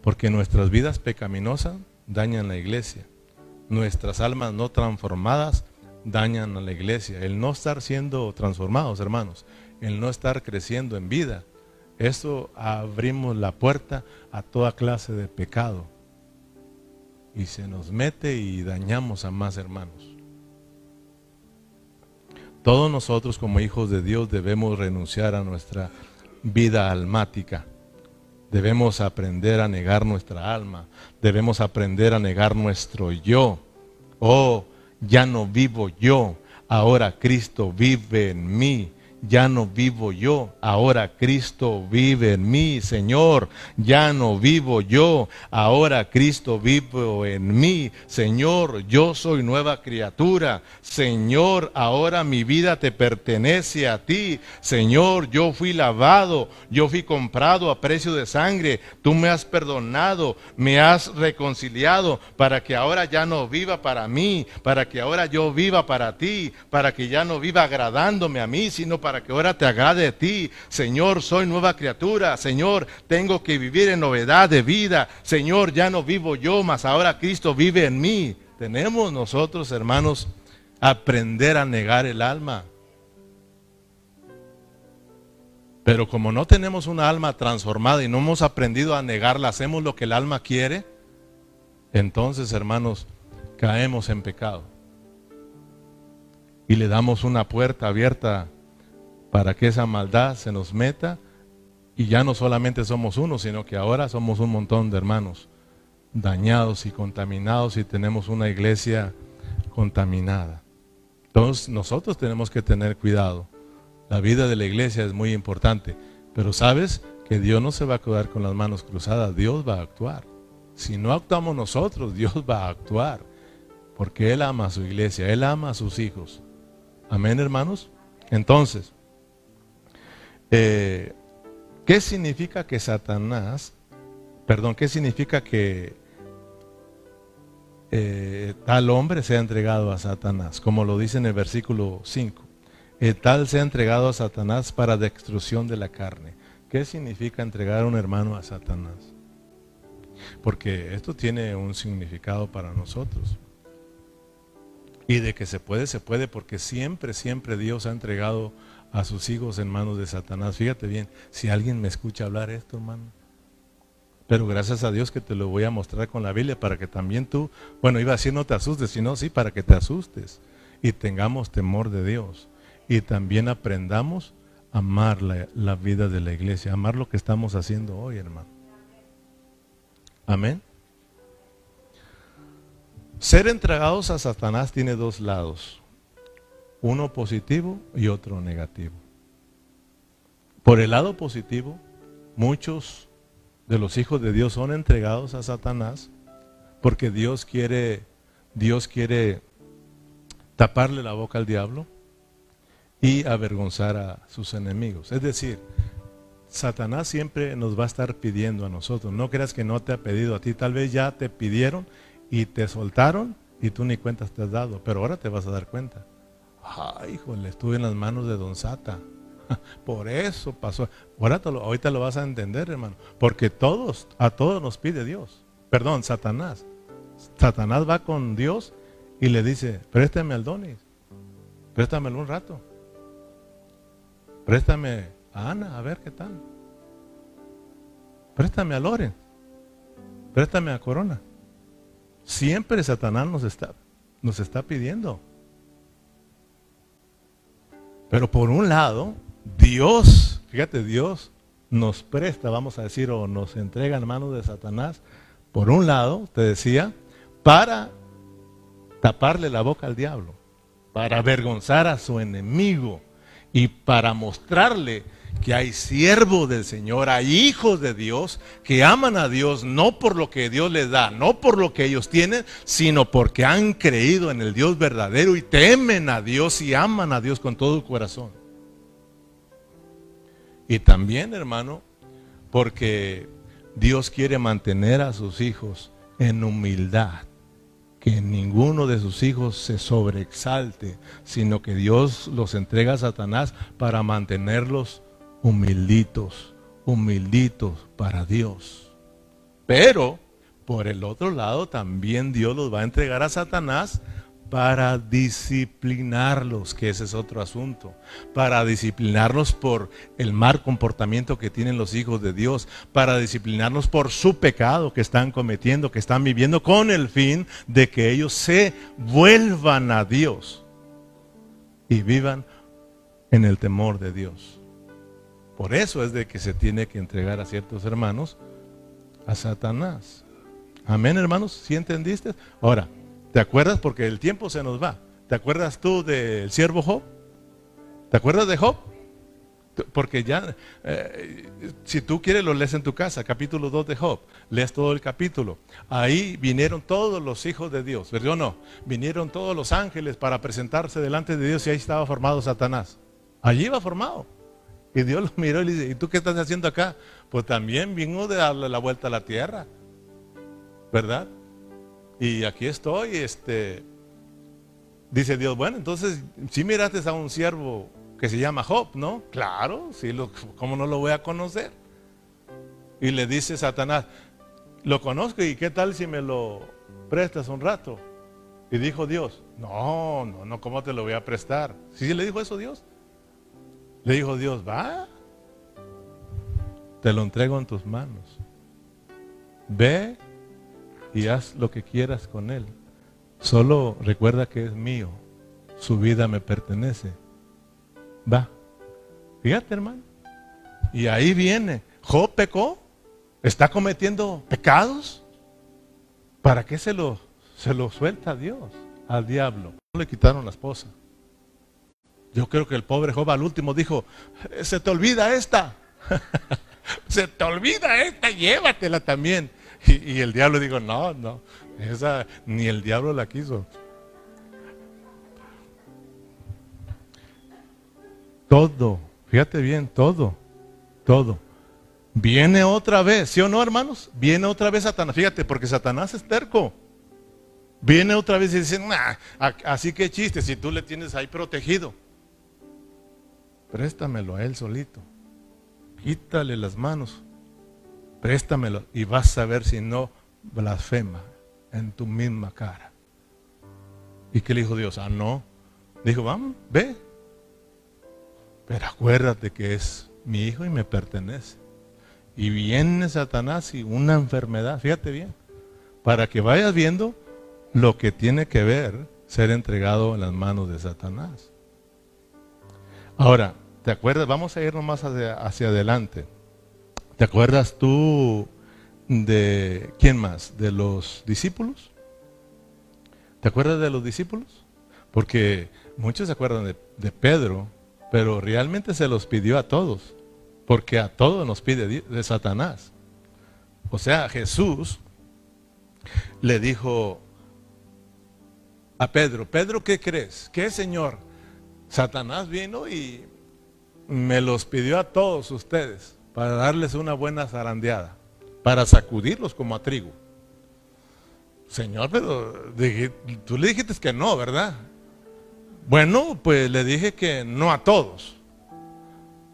A: Porque nuestras vidas pecaminosas dañan la iglesia. Nuestras almas no transformadas dañan a la iglesia. El no estar siendo transformados, hermanos, el no estar creciendo en vida. Eso abrimos la puerta a toda clase de pecado. Y se nos mete y dañamos a más hermanos. Todos nosotros como hijos de Dios debemos renunciar a nuestra vida almática. Debemos aprender a negar nuestra alma. Debemos aprender a negar nuestro yo. Oh, ya no vivo yo. Ahora Cristo vive en mí ya no vivo yo, ahora Cristo vive en mí, Señor, ya no vivo yo, ahora Cristo vive en mí, Señor, yo soy nueva criatura, Señor, ahora mi vida te pertenece a ti, Señor, yo fui lavado, yo fui comprado a precio de sangre, tú me has perdonado, me has reconciliado para que ahora ya no viva para mí, para que ahora yo viva para ti, para que ya no viva agradándome a mí, sino para para que ahora te agrade a ti. Señor, soy nueva criatura. Señor, tengo que vivir en novedad de vida. Señor, ya no vivo yo, mas ahora Cristo vive en mí. Tenemos nosotros, hermanos, aprender a negar el alma. Pero como no tenemos una alma transformada y no hemos aprendido a negarla, hacemos lo que el alma quiere, entonces, hermanos, caemos en pecado. Y le damos una puerta abierta para que esa maldad se nos meta y ya no solamente somos uno, sino que ahora somos un montón de hermanos dañados y contaminados y tenemos una iglesia contaminada. Entonces nosotros tenemos que tener cuidado. La vida de la iglesia es muy importante, pero sabes que Dios no se va a quedar con las manos cruzadas, Dios va a actuar. Si no actuamos nosotros, Dios va a actuar, porque Él ama a su iglesia, Él ama a sus hijos. Amén, hermanos. Entonces, eh, ¿Qué significa que Satanás, perdón, qué significa que eh, tal hombre sea entregado a Satanás? Como lo dice en el versículo 5. Eh, tal sea entregado a Satanás para destrucción de la carne. ¿Qué significa entregar a un hermano a Satanás? Porque esto tiene un significado para nosotros. Y de que se puede, se puede, porque siempre, siempre Dios ha entregado a sus hijos en manos de Satanás. Fíjate bien, si alguien me escucha hablar esto, hermano. Pero gracias a Dios que te lo voy a mostrar con la Biblia para que también tú, bueno, iba a decir no te asustes, sino sí, para que te asustes y tengamos temor de Dios. Y también aprendamos a amar la, la vida de la iglesia, amar lo que estamos haciendo hoy, hermano. Amén. Ser entregados a Satanás tiene dos lados uno positivo y otro negativo. Por el lado positivo, muchos de los hijos de Dios son entregados a Satanás porque Dios quiere, Dios quiere taparle la boca al diablo y avergonzar a sus enemigos. Es decir, Satanás siempre nos va a estar pidiendo a nosotros. No creas que no te ha pedido a ti. Tal vez ya te pidieron y te soltaron y tú ni cuentas te has dado. Pero ahora te vas a dar cuenta. Ay, híjole, estuve en las manos de Don Sata. Por eso pasó. Ahorita lo, ahorita lo vas a entender, hermano. Porque todos, a todos nos pide Dios. Perdón, Satanás. Satanás va con Dios y le dice, préstame al Donis. Préstamelo un rato. Préstame a Ana, a ver qué tal. Préstame a Loren. Préstame a Corona. Siempre Satanás nos está, nos está pidiendo. Pero por un lado, Dios, fíjate, Dios nos presta, vamos a decir, o nos entrega en manos de Satanás, por un lado, te decía, para taparle la boca al diablo, para avergonzar a su enemigo y para mostrarle que hay siervos del Señor, hay hijos de Dios que aman a Dios no por lo que Dios les da, no por lo que ellos tienen, sino porque han creído en el Dios verdadero y temen a Dios y aman a Dios con todo el corazón. Y también, hermano, porque Dios quiere mantener a sus hijos en humildad que ninguno de sus hijos se sobreexalte, sino que Dios los entrega a Satanás para mantenerlos humilditos, humilditos para Dios. Pero, por el otro lado, también Dios los va a entregar a Satanás para disciplinarlos, que ese es otro asunto, para disciplinarlos por el mal comportamiento que tienen los hijos de Dios, para disciplinarlos por su pecado que están cometiendo, que están viviendo, con el fin de que ellos se vuelvan a Dios y vivan en el temor de Dios. Por eso es de que se tiene que entregar a ciertos hermanos a Satanás. Amén, hermanos, ¿sí entendiste? Ahora, ¿te acuerdas? Porque el tiempo se nos va. ¿Te acuerdas tú del siervo Job? ¿Te acuerdas de Job? Porque ya, eh, si tú quieres, lo lees en tu casa, capítulo 2 de Job, lees todo el capítulo. Ahí vinieron todos los hijos de Dios, ¿verdad o no? Vinieron todos los ángeles para presentarse delante de Dios y ahí estaba formado Satanás. Allí iba formado. Y Dios lo miró y le dice, ¿y tú qué estás haciendo acá? Pues también vino de darle la vuelta a la tierra, ¿verdad? Y aquí estoy, este, dice Dios, bueno, entonces si miraste a un siervo que se llama Job, ¿no? Claro, ¿cómo no lo voy a conocer? Y le dice Satanás, lo conozco y qué tal si me lo prestas un rato? Y dijo Dios, no, no, no, ¿cómo te lo voy a prestar? ¿Sí le dijo eso Dios? Le dijo Dios, va, te lo entrego en tus manos. Ve y haz lo que quieras con él. Solo recuerda que es mío. Su vida me pertenece. Va. Fíjate, hermano. Y ahí viene. Job pecó. Está cometiendo pecados. ¿Para qué se lo, se lo suelta a Dios? Al diablo. No le quitaron la esposa. Yo creo que el pobre Job al último dijo, se te olvida esta, se te olvida esta, llévatela también. Y, el diablo dijo, no, no, esa ni el diablo la quiso. Todo, fíjate bien, todo, todo. Viene otra vez, ¿sí o no, hermanos? Viene otra vez Satanás, fíjate, porque Satanás es terco. Viene otra vez y dice, nah, así que chiste, si tú le tienes ahí protegido préstamelo a él solito. Quítale las manos, préstamelo y vas a ver si no blasfema en tu misma cara. ¿Y qué le dijo Dios? Ah, no. Dijo, vamos, ve. Pero acuérdate que es mi hijo y me pertenece. Y viene Satanás y una enfermedad, fíjate bien, para que vayas viendo lo que tiene que ver ser entregado en las manos de Satanás. Ahora, ¿te acuerdas? Vamos a irnos más hacia, adelante. ¿Te acuerdas tú de quién más? ¿De los discípulos? ¿Te acuerdas de los discípulos? Porque muchos se acuerdan de, de, Pedro, pero realmente se los pidió a todos. porque a todos nos pide de Satanás. O sea, Jesús le dijo a Pedro, Pedro, ¿qué crees? ¿Qué Señor? Satanás vino y me los pidió a todos ustedes para darles una buena zarandeada, para sacudirlos como a trigo. Señor, pero tú le dijiste que no, ¿verdad? Bueno, pues le dije que no a todos.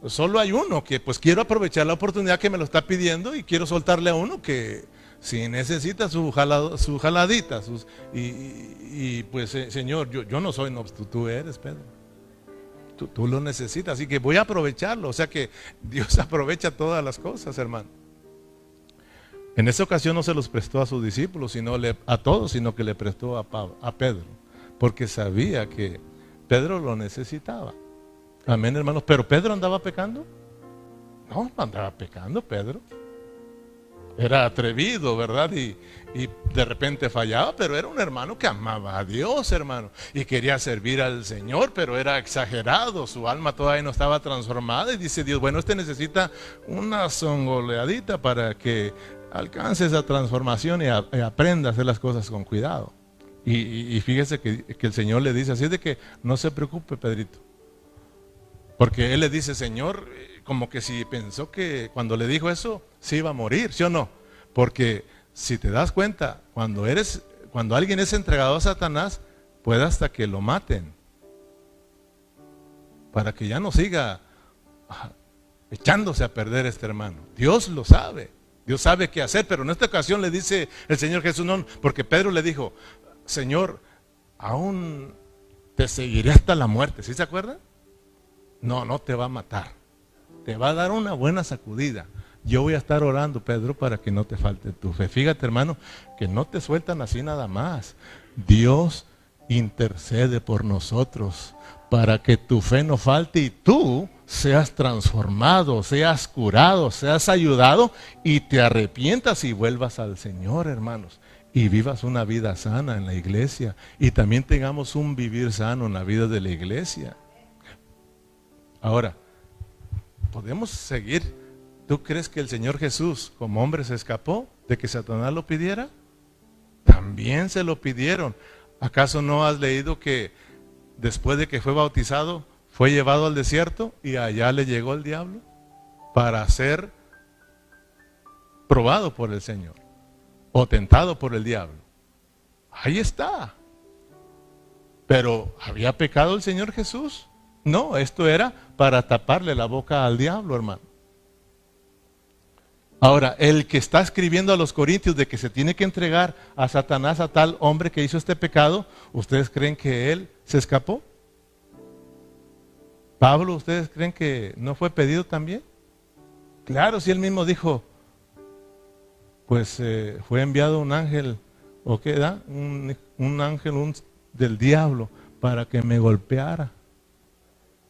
A: Solo hay uno que pues quiero aprovechar la oportunidad que me lo está pidiendo y quiero soltarle a uno que si necesita su, jaladita. Sus, y, pues eh, Señor, yo, no soy, no, tú eres Pedro. Tú, lo necesitas, así que voy a aprovecharlo. O sea que Dios aprovecha todas las cosas, hermano. En esa ocasión no se los prestó a sus discípulos, sino a todos, sino que le prestó a Pedro, porque sabía que Pedro lo necesitaba. Amén, hermanos. Pero Pedro andaba pecando. No, andaba pecando Pedro. Era atrevido, ¿verdad? Y, y, de repente fallaba, pero era un hermano que amaba a Dios, hermano. Y quería servir al Señor, pero era exagerado. Su alma todavía no estaba transformada. Y dice Dios, bueno, este necesita una songoleadita para que alcance esa transformación y, aprenda a hacer las cosas con cuidado. Y, fíjese que, que el Señor le dice, así de que no se preocupe, Pedrito. Porque él le dice, Señor, eh, como que si pensó que cuando le dijo eso, se iba a morir, ¿sí o no? Porque si te das cuenta, cuando eres, cuando alguien es entregado a Satanás, puede hasta que lo maten. Para que ya no siga ah, echándose a perder este hermano. Dios lo sabe. Dios sabe qué hacer, pero en esta ocasión le dice el Señor Jesús, no, porque Pedro le dijo, Señor, aún te seguiré hasta la muerte, ¿sí se acuerdan? No, no te va a matar. Te va a dar una buena sacudida. Yo voy a estar orando, Pedro, para que no te falte tu fe. Fíjate, hermano, que no te sueltan así nada más. Dios intercede por nosotros para que tu fe no falte y tú seas transformado, seas curado, seas ayudado y te arrepientas y vuelvas al Señor, hermanos. Y vivas una vida sana en la iglesia. Y también tengamos un vivir sano en la vida de la iglesia. Ahora, ¿podemos seguir? ¿Tú crees que el Señor Jesús como hombre se escapó de que Satanás lo pidiera? También se lo pidieron. ¿Acaso no has leído que después de que fue bautizado, fue llevado al desierto y allá le llegó el diablo para ser probado por el Señor o tentado por el diablo? Ahí está. Pero ¿había pecado el Señor Jesús? No, esto era para taparle la boca al diablo, hermano. Ahora, el que está escribiendo a los corintios de que se tiene que entregar a Satanás a tal hombre que hizo este pecado, ¿ustedes creen que él se escapó? Pablo, ¿ustedes creen que no fue pedido también? Claro, si él mismo dijo, pues eh, fue enviado un ángel, ¿o qué da? Un, ángel del diablo para que me golpeara.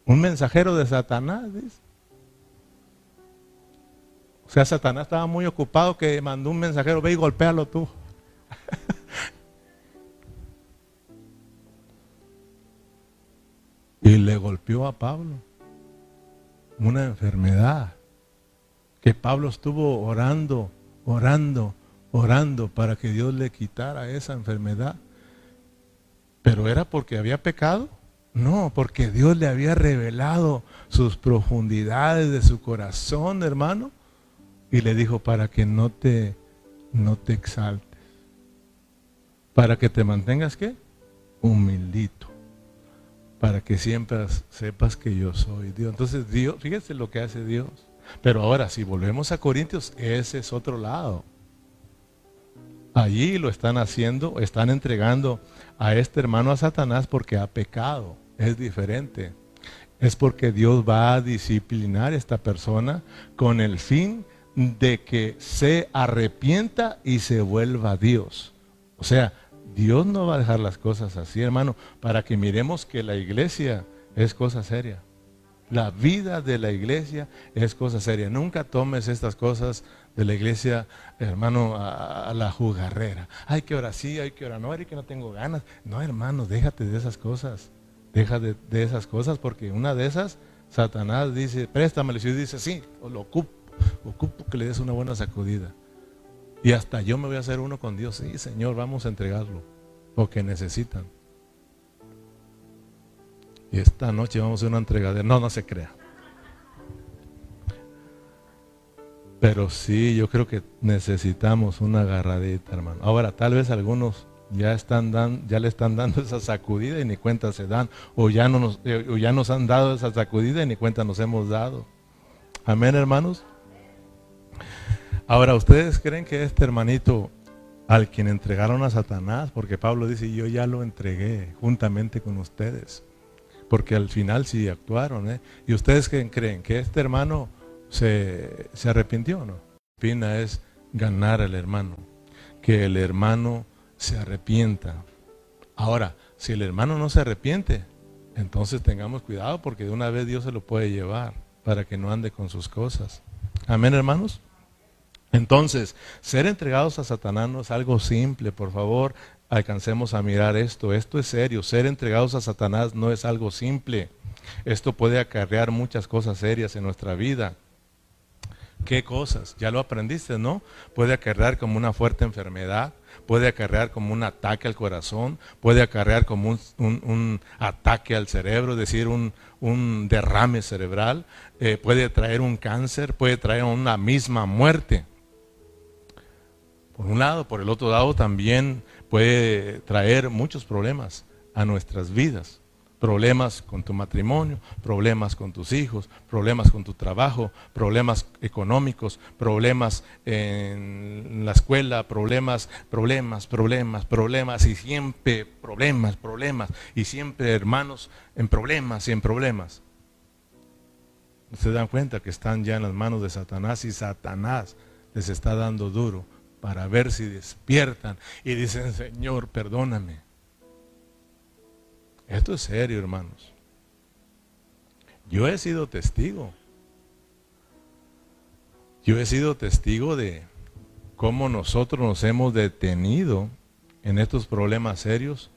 A: Un mensajero de Satanás, dice. O sea, Satanás estaba muy ocupado que mandó un mensajero, ve y golpéalo tú. y le golpeó a Pablo. Una enfermedad. Que Pablo estuvo orando, orando, orando para que Dios le quitara esa enfermedad. Pero era porque había pecado. No, porque Dios le había revelado sus profundidades de su corazón, hermano, y le dijo para que no te no te exaltes. Para que te mantengas qué? Humildito. Para que siempre sepas que yo soy Dios. Entonces, Dios, fíjese lo que hace Dios. Pero ahora, si volvemos a Corintios, ese es otro lado. Allí lo están haciendo, están entregando a este hermano a Satanás porque ha pecado es diferente. Es porque Dios va a disciplinar a esta persona con el fin de que se arrepienta y se vuelva a Dios. O sea, Dios no va a dejar las cosas así, hermano, para que miremos que la iglesia es cosa seria. La vida de la iglesia es cosa seria. Nunca tomes estas cosas de la iglesia, hermano, a, la jugarrera. Hay que orar sí, hay que orar no, que no tengo ganas. No, hermano, déjate de esas cosas. Deja de, esas cosas porque una de esas Satanás dice, préstamelo. Y dice, sí, lo ocupo, ocupo que le des una buena sacudida. Y hasta yo me voy a hacer uno con Dios. Sí, Señor, vamos a entregarlo. Porque necesitan. Y esta noche vamos a hacer una entregadera. No, no se crea. Pero sí, yo creo que necesitamos una agarradita, hermano. Ahora, tal vez algunos ya están dan, ya le están dando esa sacudida y ni cuenta se dan, o ya no eh, o ya nos han dado esa sacudida y ni cuenta nos hemos dado. Amén, hermanos. Ahora, ¿ustedes creen que este hermanito al quien entregaron a Satanás, porque Pablo dice, yo ya lo entregué juntamente con ustedes, porque al final sí actuaron, ¿eh? ¿Y ustedes creen, creen que este hermano se, se arrepintió o no? Pina es ganar al hermano, que el hermano se arrepienta. Ahora, si el hermano no se arrepiente, entonces tengamos cuidado porque de una vez Dios se lo puede llevar para que no ande con sus cosas. Amén, hermanos. Entonces, ser entregados a Satanás no es algo simple, por favor, alcancemos a mirar esto. Esto es serio. Ser entregados a Satanás no es algo simple. Esto puede acarrear muchas cosas serias en nuestra vida. ¿Qué cosas? Ya lo aprendiste, ¿no? Puede acarrear como una fuerte enfermedad, puede acarrear como un ataque al corazón, puede acarrear como un, ataque al cerebro, es decir, un, derrame cerebral, eh, puede traer un cáncer, puede traer una misma muerte. Por un lado, por el otro lado también puede traer muchos problemas a nuestras vidas. Problemas con tu matrimonio, problemas con tus hijos, problemas con tu trabajo, problemas económicos, problemas en la escuela, problemas, problemas, problemas, problemas y siempre problemas, problemas y siempre hermanos en problemas y en problemas. Se dan cuenta que están ya en las manos de Satanás y Satanás les está dando duro para ver si despiertan y dicen, Señor, perdóname. Esto es serio, hermanos. Yo he sido testigo. Yo he sido testigo de cómo nosotros nos hemos detenido en estos problemas serios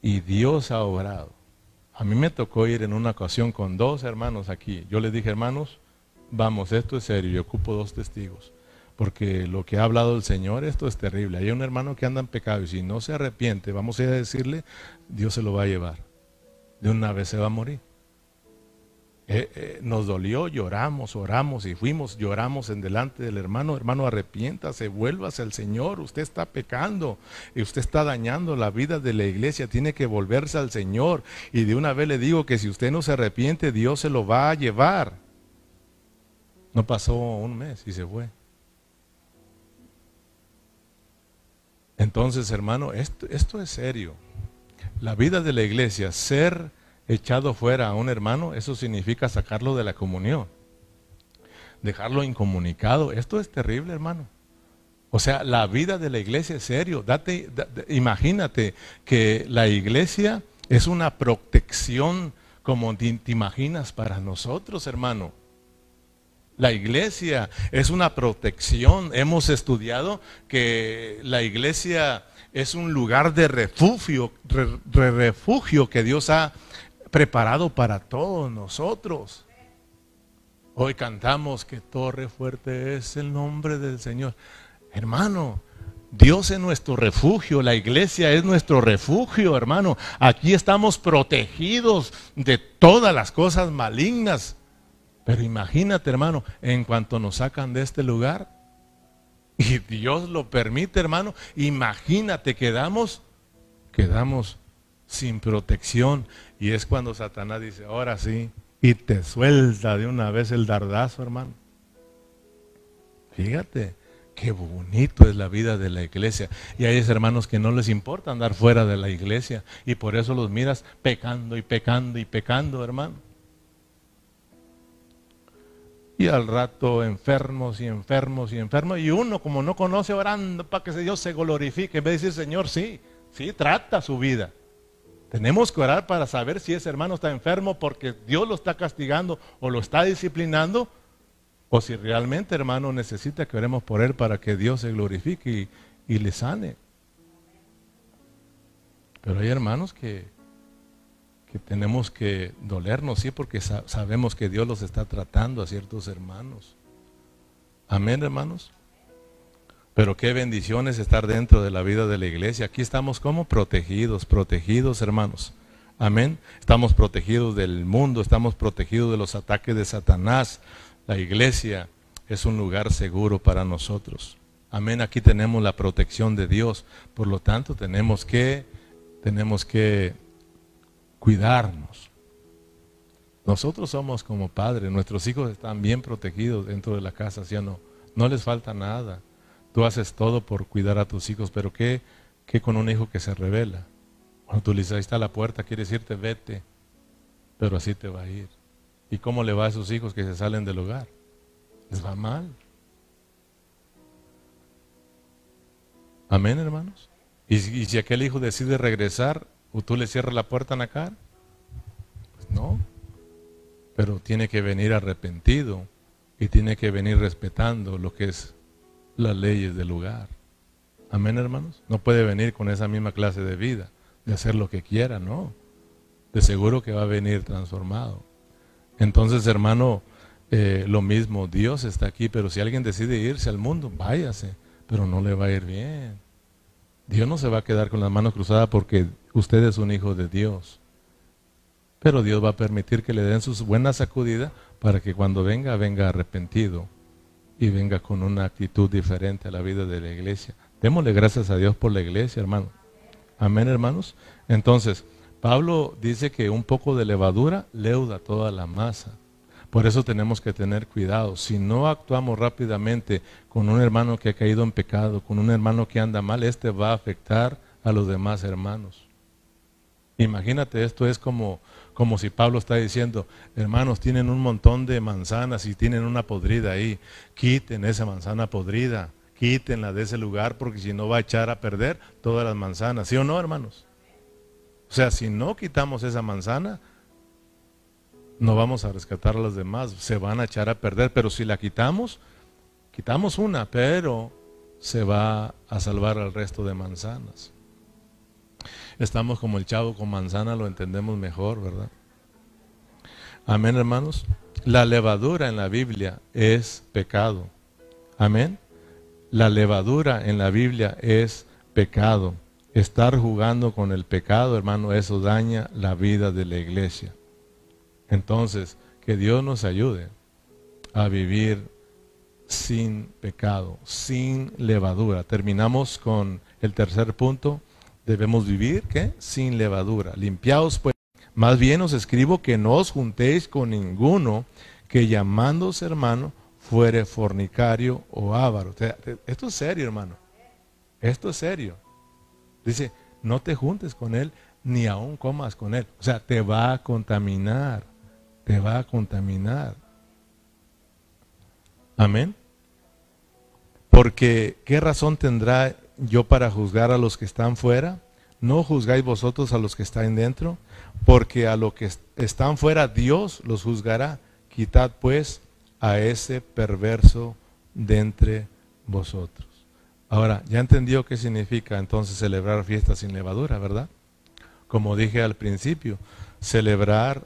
A: y Dios ha obrado. A mí me tocó ir en una ocasión con dos hermanos aquí. Yo les dije, hermanos, vamos, esto es serio, yo ocupo dos testigos porque lo que ha hablado el Señor, esto es terrible. Hay un hermano que anda en pecado y si no se arrepiente, vamos a ir a decirle, Dios se lo va a llevar. De una vez se va a morir. Eh, eh, nos dolió, lloramos, oramos y fuimos, lloramos en delante del hermano, hermano, arrepiéntase, vuélvase al Señor, usted está pecando y usted está dañando la vida de la iglesia, tiene que volverse al Señor. Y de una vez le digo que si usted no se arrepiente, Dios se lo va a llevar. No pasó un mes y se fue. Entonces, hermano, esto, es serio. La vida de la iglesia, ser echado fuera a un hermano, eso significa sacarlo de la comunión, dejarlo incomunicado. Esto es terrible, hermano. O sea, la vida de la iglesia es serio. Date, imagínate que la iglesia es una protección como te imaginas para nosotros, hermano. La iglesia es una protección. Hemos estudiado que la iglesia es un lugar de refugio, refugio que Dios ha preparado para todos nosotros. Hoy cantamos que torre fuerte es el nombre del Señor. Hermano, Dios es nuestro refugio, la iglesia es nuestro refugio, hermano. Aquí estamos protegidos de todas las cosas malignas pero imagínate, hermano, en cuanto nos sacan de este lugar, y Dios lo permite, hermano, imagínate, quedamos, quedamos sin protección. Y es cuando Satanás dice, ahora sí, y te suelta de una vez el dardazo, hermano. Fíjate, qué bonito es la vida de la iglesia. Y hay hermanos que no les importa andar fuera de la iglesia y por eso los miras pecando y pecando y pecando, hermano y al rato enfermos y enfermos y enfermos. Y uno, como no conoce, orando para que Dios se glorifique. En vez de decir, Señor, sí, sí, trata su vida. Tenemos que orar para saber si ese hermano está enfermo porque Dios lo está castigando o lo está disciplinando. O si realmente, hermano, necesita que oremos por él para que Dios se glorifique y, y le sane. Pero hay hermanos que que tenemos que dolernos, sí, porque sabemos que Dios los está tratando a ciertos hermanos. Amén, hermanos. Pero qué bendiciones estar dentro de la vida de la iglesia. Aquí estamos como protegidos, protegidos, hermanos. Amén. Estamos protegidos del mundo, estamos protegidos de los ataques de Satanás. La iglesia es un lugar seguro para nosotros. Amén. Aquí tenemos la protección de Dios. Por lo tanto, tenemos que tenemos que cuidarnos. Nosotros somos como padres, nuestros hijos están bien protegidos dentro de la casa, ¿sí no? No les falta nada. Tú haces todo por cuidar a tus hijos, pero ¿qué, qué con un hijo que se revela? Cuando tú le dices, está la puerta, quiere decirte, vete, pero así te va a ir. ¿Y cómo le va a esos hijos que se salen del hogar? Les va mal. Amén, hermanos. ¿Y, y si aquel hijo decide regresar, ¿O tú le cierras la puerta en la cara? Pues no. Pero tiene que venir arrepentido y tiene que venir respetando lo que es las leyes del lugar. Amén, hermanos. No puede venir con esa misma clase de vida, de hacer lo que quiera, no. De seguro que va a venir transformado. Entonces, hermano, eh, lo mismo, Dios está aquí, pero si alguien decide irse al mundo, váyase, pero no le va a ir bien. Dios no se va a quedar con las manos cruzadas porque usted es un hijo de Dios. Pero Dios va a permitir que le den sus buenas sacudidas para que cuando venga, venga arrepentido y venga con una actitud diferente a la vida de la iglesia. Démosle gracias a Dios por la iglesia, hermano. Amén, hermanos. Entonces, Pablo dice que un poco de levadura leuda toda la masa. Por eso tenemos que tener cuidado. Si no actuamos rápidamente con un hermano que ha caído en pecado, con un hermano que anda mal, este va a afectar a los demás hermanos. Imagínate, esto es como, como si Pablo está diciendo, hermanos, tienen un montón de manzanas y tienen una podrida ahí, quiten esa manzana podrida, quítenla de ese lugar porque si no va a echar a perder todas las manzanas, ¿sí o no, hermanos? O sea, si no quitamos esa manzana, no vamos a rescatar a las demás, se van a echar a perder, pero si la quitamos, quitamos una, pero se va a salvar al resto de manzanas. Estamos como el chavo con manzana, lo entendemos mejor, ¿verdad? Amén, hermanos. La levadura en la Biblia es pecado. Amén. La levadura en la Biblia es pecado. Estar jugando con el pecado, hermano, eso daña la vida de la iglesia. Entonces, que Dios nos ayude a vivir sin pecado, sin levadura. Terminamos con el tercer punto. Debemos vivir, ¿qué? Sin levadura. Limpiados, pues. Más bien os escribo que no os juntéis con ninguno que llamándose hermano fuere fornicario o avaro. Esto es serio, hermano. Esto es serio. Dice, no te juntes con él, ni aún comas con él. O sea, te va a contaminar te va a contaminar. Amén. Porque, ¿qué razón tendrá yo para juzgar a los que están fuera? ¿No juzgáis vosotros a los que están dentro? Porque a los que están fuera Dios los juzgará. Quitad pues a ese perverso de entre vosotros. Ahora, ya entendió qué significa entonces celebrar fiestas sin levadura, ¿verdad? Como dije al principio, celebrar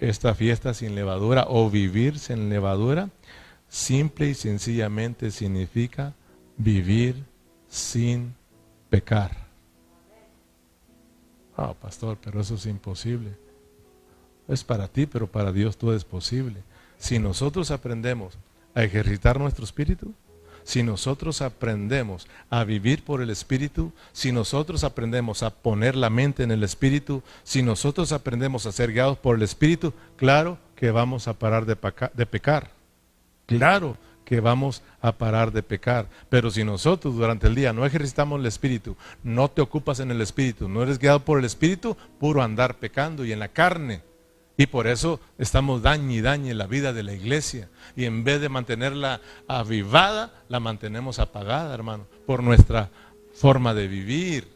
A: esta fiesta sin levadura o vivir sin levadura, simple y sencillamente significa vivir sin pecar. Ah, pastor, pero eso es imposible. Es para ti, pero para Dios todo es posible. Si nosotros aprendemos a ejercitar nuestro espíritu, si nosotros aprendemos a vivir por el Espíritu, si nosotros aprendemos a poner la mente en el Espíritu, si nosotros aprendemos a ser guiados por el Espíritu, claro que vamos a parar de, pecar. Claro que vamos a parar de pecar. Pero si nosotros durante el día no ejercitamos el Espíritu, no te ocupas en el Espíritu, no eres guiado por el Espíritu, puro andar pecando y en la carne y por eso estamos daño y la vida de la iglesia. Y en vez de mantenerla avivada, la mantenemos apagada, hermano, por nuestra forma de vivir.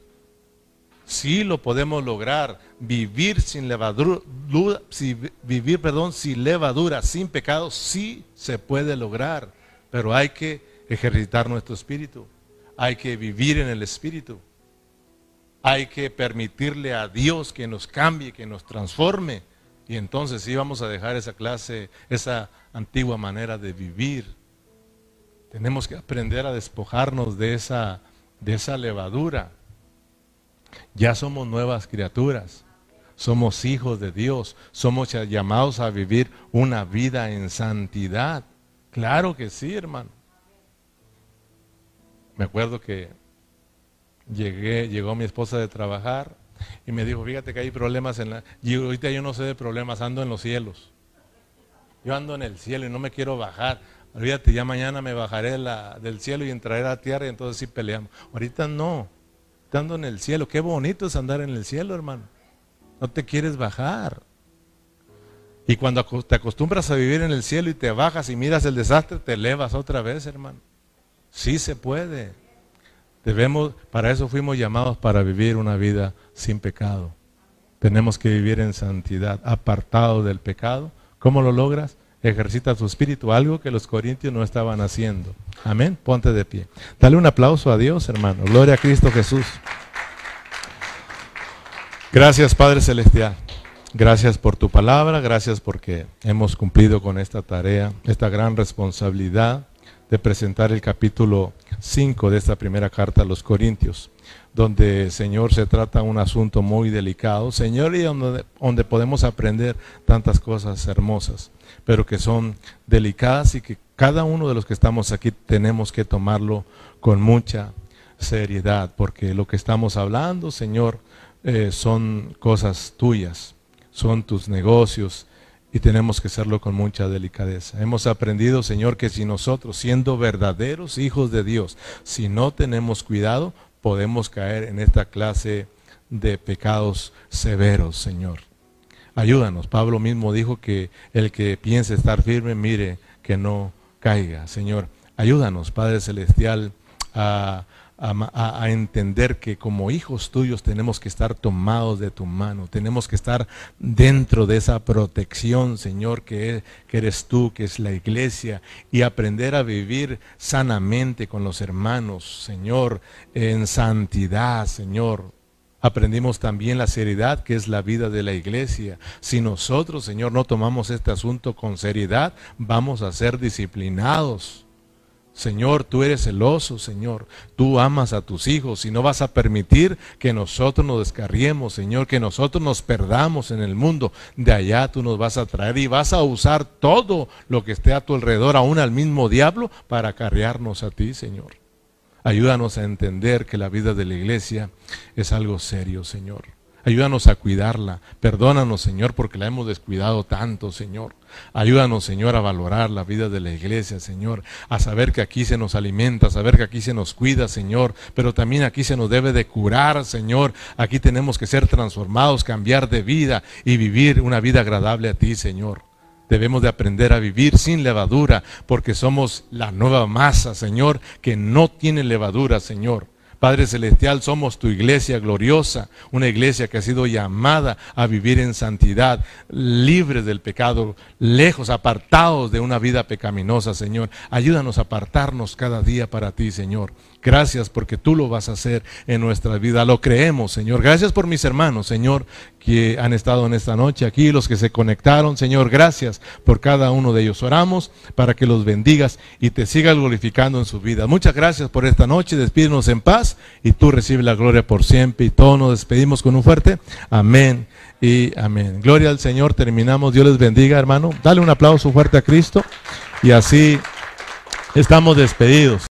A: Sí lo podemos lograr, vivir sin levadura, vivir, perdón, sin levadura, sin pecado, sí se puede lograr, pero hay que ejercitar nuestro espíritu, hay que vivir en el espíritu. Hay que permitirle a Dios que nos cambie, que nos transforme. Y entonces sí vamos a dejar esa clase, esa antigua manera de vivir. Tenemos que aprender a despojarnos de esa, de esa levadura. Ya somos nuevas criaturas. Somos hijos de Dios. Somos llamados a vivir una vida en santidad. Claro que sí, hermano. Me acuerdo que llegué, llegó mi esposa de trabajar y me dijo, fíjate que hay problemas en la... Y ahorita yo no sé de problemas, ando en los cielos. Yo ando en el cielo y no me quiero bajar. Olvídate, ya mañana me bajaré la, del cielo y entraré a la tierra y entonces sí peleamos. Ahorita no, ando en el cielo. Qué bonito es andar en el cielo, hermano. No te quieres bajar. Y cuando te acostumbras a vivir en el cielo y te bajas y miras el desastre, te elevas otra vez, hermano. Sí se puede. Debemos, para eso fuimos llamados para vivir una vida sin pecado. Tenemos que vivir en santidad, apartado del pecado. ¿Cómo lo logras? Ejercita tu espíritu, algo que los corintios no estaban haciendo. Amén. Ponte de pie. Dale un aplauso a Dios, hermano. Gloria a Cristo Jesús. Gracias, Padre Celestial. Gracias por tu palabra, gracias porque hemos cumplido con esta tarea, esta gran responsabilidad de presentar el capítulo 5 de esta primera carta a los Corintios, donde, Señor, se trata un asunto muy delicado, Señor, y donde, donde podemos aprender tantas cosas hermosas, pero que son delicadas y que cada uno de los que estamos aquí tenemos que tomarlo con mucha seriedad, porque lo que estamos hablando, Señor, eh, son cosas tuyas, son tus negocios, y tenemos que hacerlo con mucha delicadeza. Hemos aprendido, Señor, que si nosotros, siendo verdaderos hijos de Dios, si no tenemos cuidado, podemos caer en esta clase de pecados severos, Señor. Ayúdanos. Pablo mismo dijo que el que piense estar firme, mire que no caiga. Señor, ayúdanos, Padre Celestial, a a, entender que como hijos tuyos tenemos que estar tomados de tu mano, tenemos que estar dentro de esa protección, Señor, que, que eres tú, que es la iglesia, y aprender a vivir sanamente con los hermanos, Señor, en santidad, Señor. Aprendimos también la seriedad que es la vida de la iglesia. Si nosotros, Señor, no tomamos este asunto con seriedad, vamos a ser disciplinados. Señor, tú eres celoso, Señor. Tú amas a tus hijos y no vas a permitir que nosotros nos descarriemos, Señor, que nosotros nos perdamos en el mundo. De allá tú nos vas a traer y vas a usar todo lo que esté a tu alrededor, aún al mismo diablo, para acarrearnos a ti, Señor. Ayúdanos a entender que la vida de la iglesia es algo serio, Señor. Ayúdanos a cuidarla. Perdónanos, Señor, porque la hemos descuidado tanto, Señor. Ayúdanos, Señor, a valorar la vida de la iglesia, Señor, a saber que aquí se nos alimenta, a saber que aquí se nos cuida, Señor, pero también aquí se nos debe de curar, Señor. Aquí tenemos que ser transformados, cambiar de vida y vivir una vida agradable a ti, Señor. Debemos de aprender a vivir sin levadura, porque somos la nueva masa, Señor, que no tiene levadura, Señor. Padre Celestial, somos tu iglesia gloriosa, una iglesia que ha sido llamada a vivir en santidad, libre del pecado, lejos, apartados de una vida pecaminosa, Señor. Ayúdanos a apartarnos cada día para ti, Señor. Gracias porque tú lo vas a hacer en nuestra vida. Lo creemos, Señor. Gracias por mis hermanos, Señor, que han estado en esta noche aquí, los que se conectaron, Señor. Gracias por cada uno de ellos. Oramos para que los bendigas y te sigas glorificando en su vida. Muchas gracias por esta noche. Despídenos en paz y tú recibes la gloria por siempre. Y todos nos despedimos con un fuerte amén y amén. Gloria al Señor. Terminamos. Dios les bendiga, hermano. Dale un aplauso fuerte a Cristo y así estamos despedidos.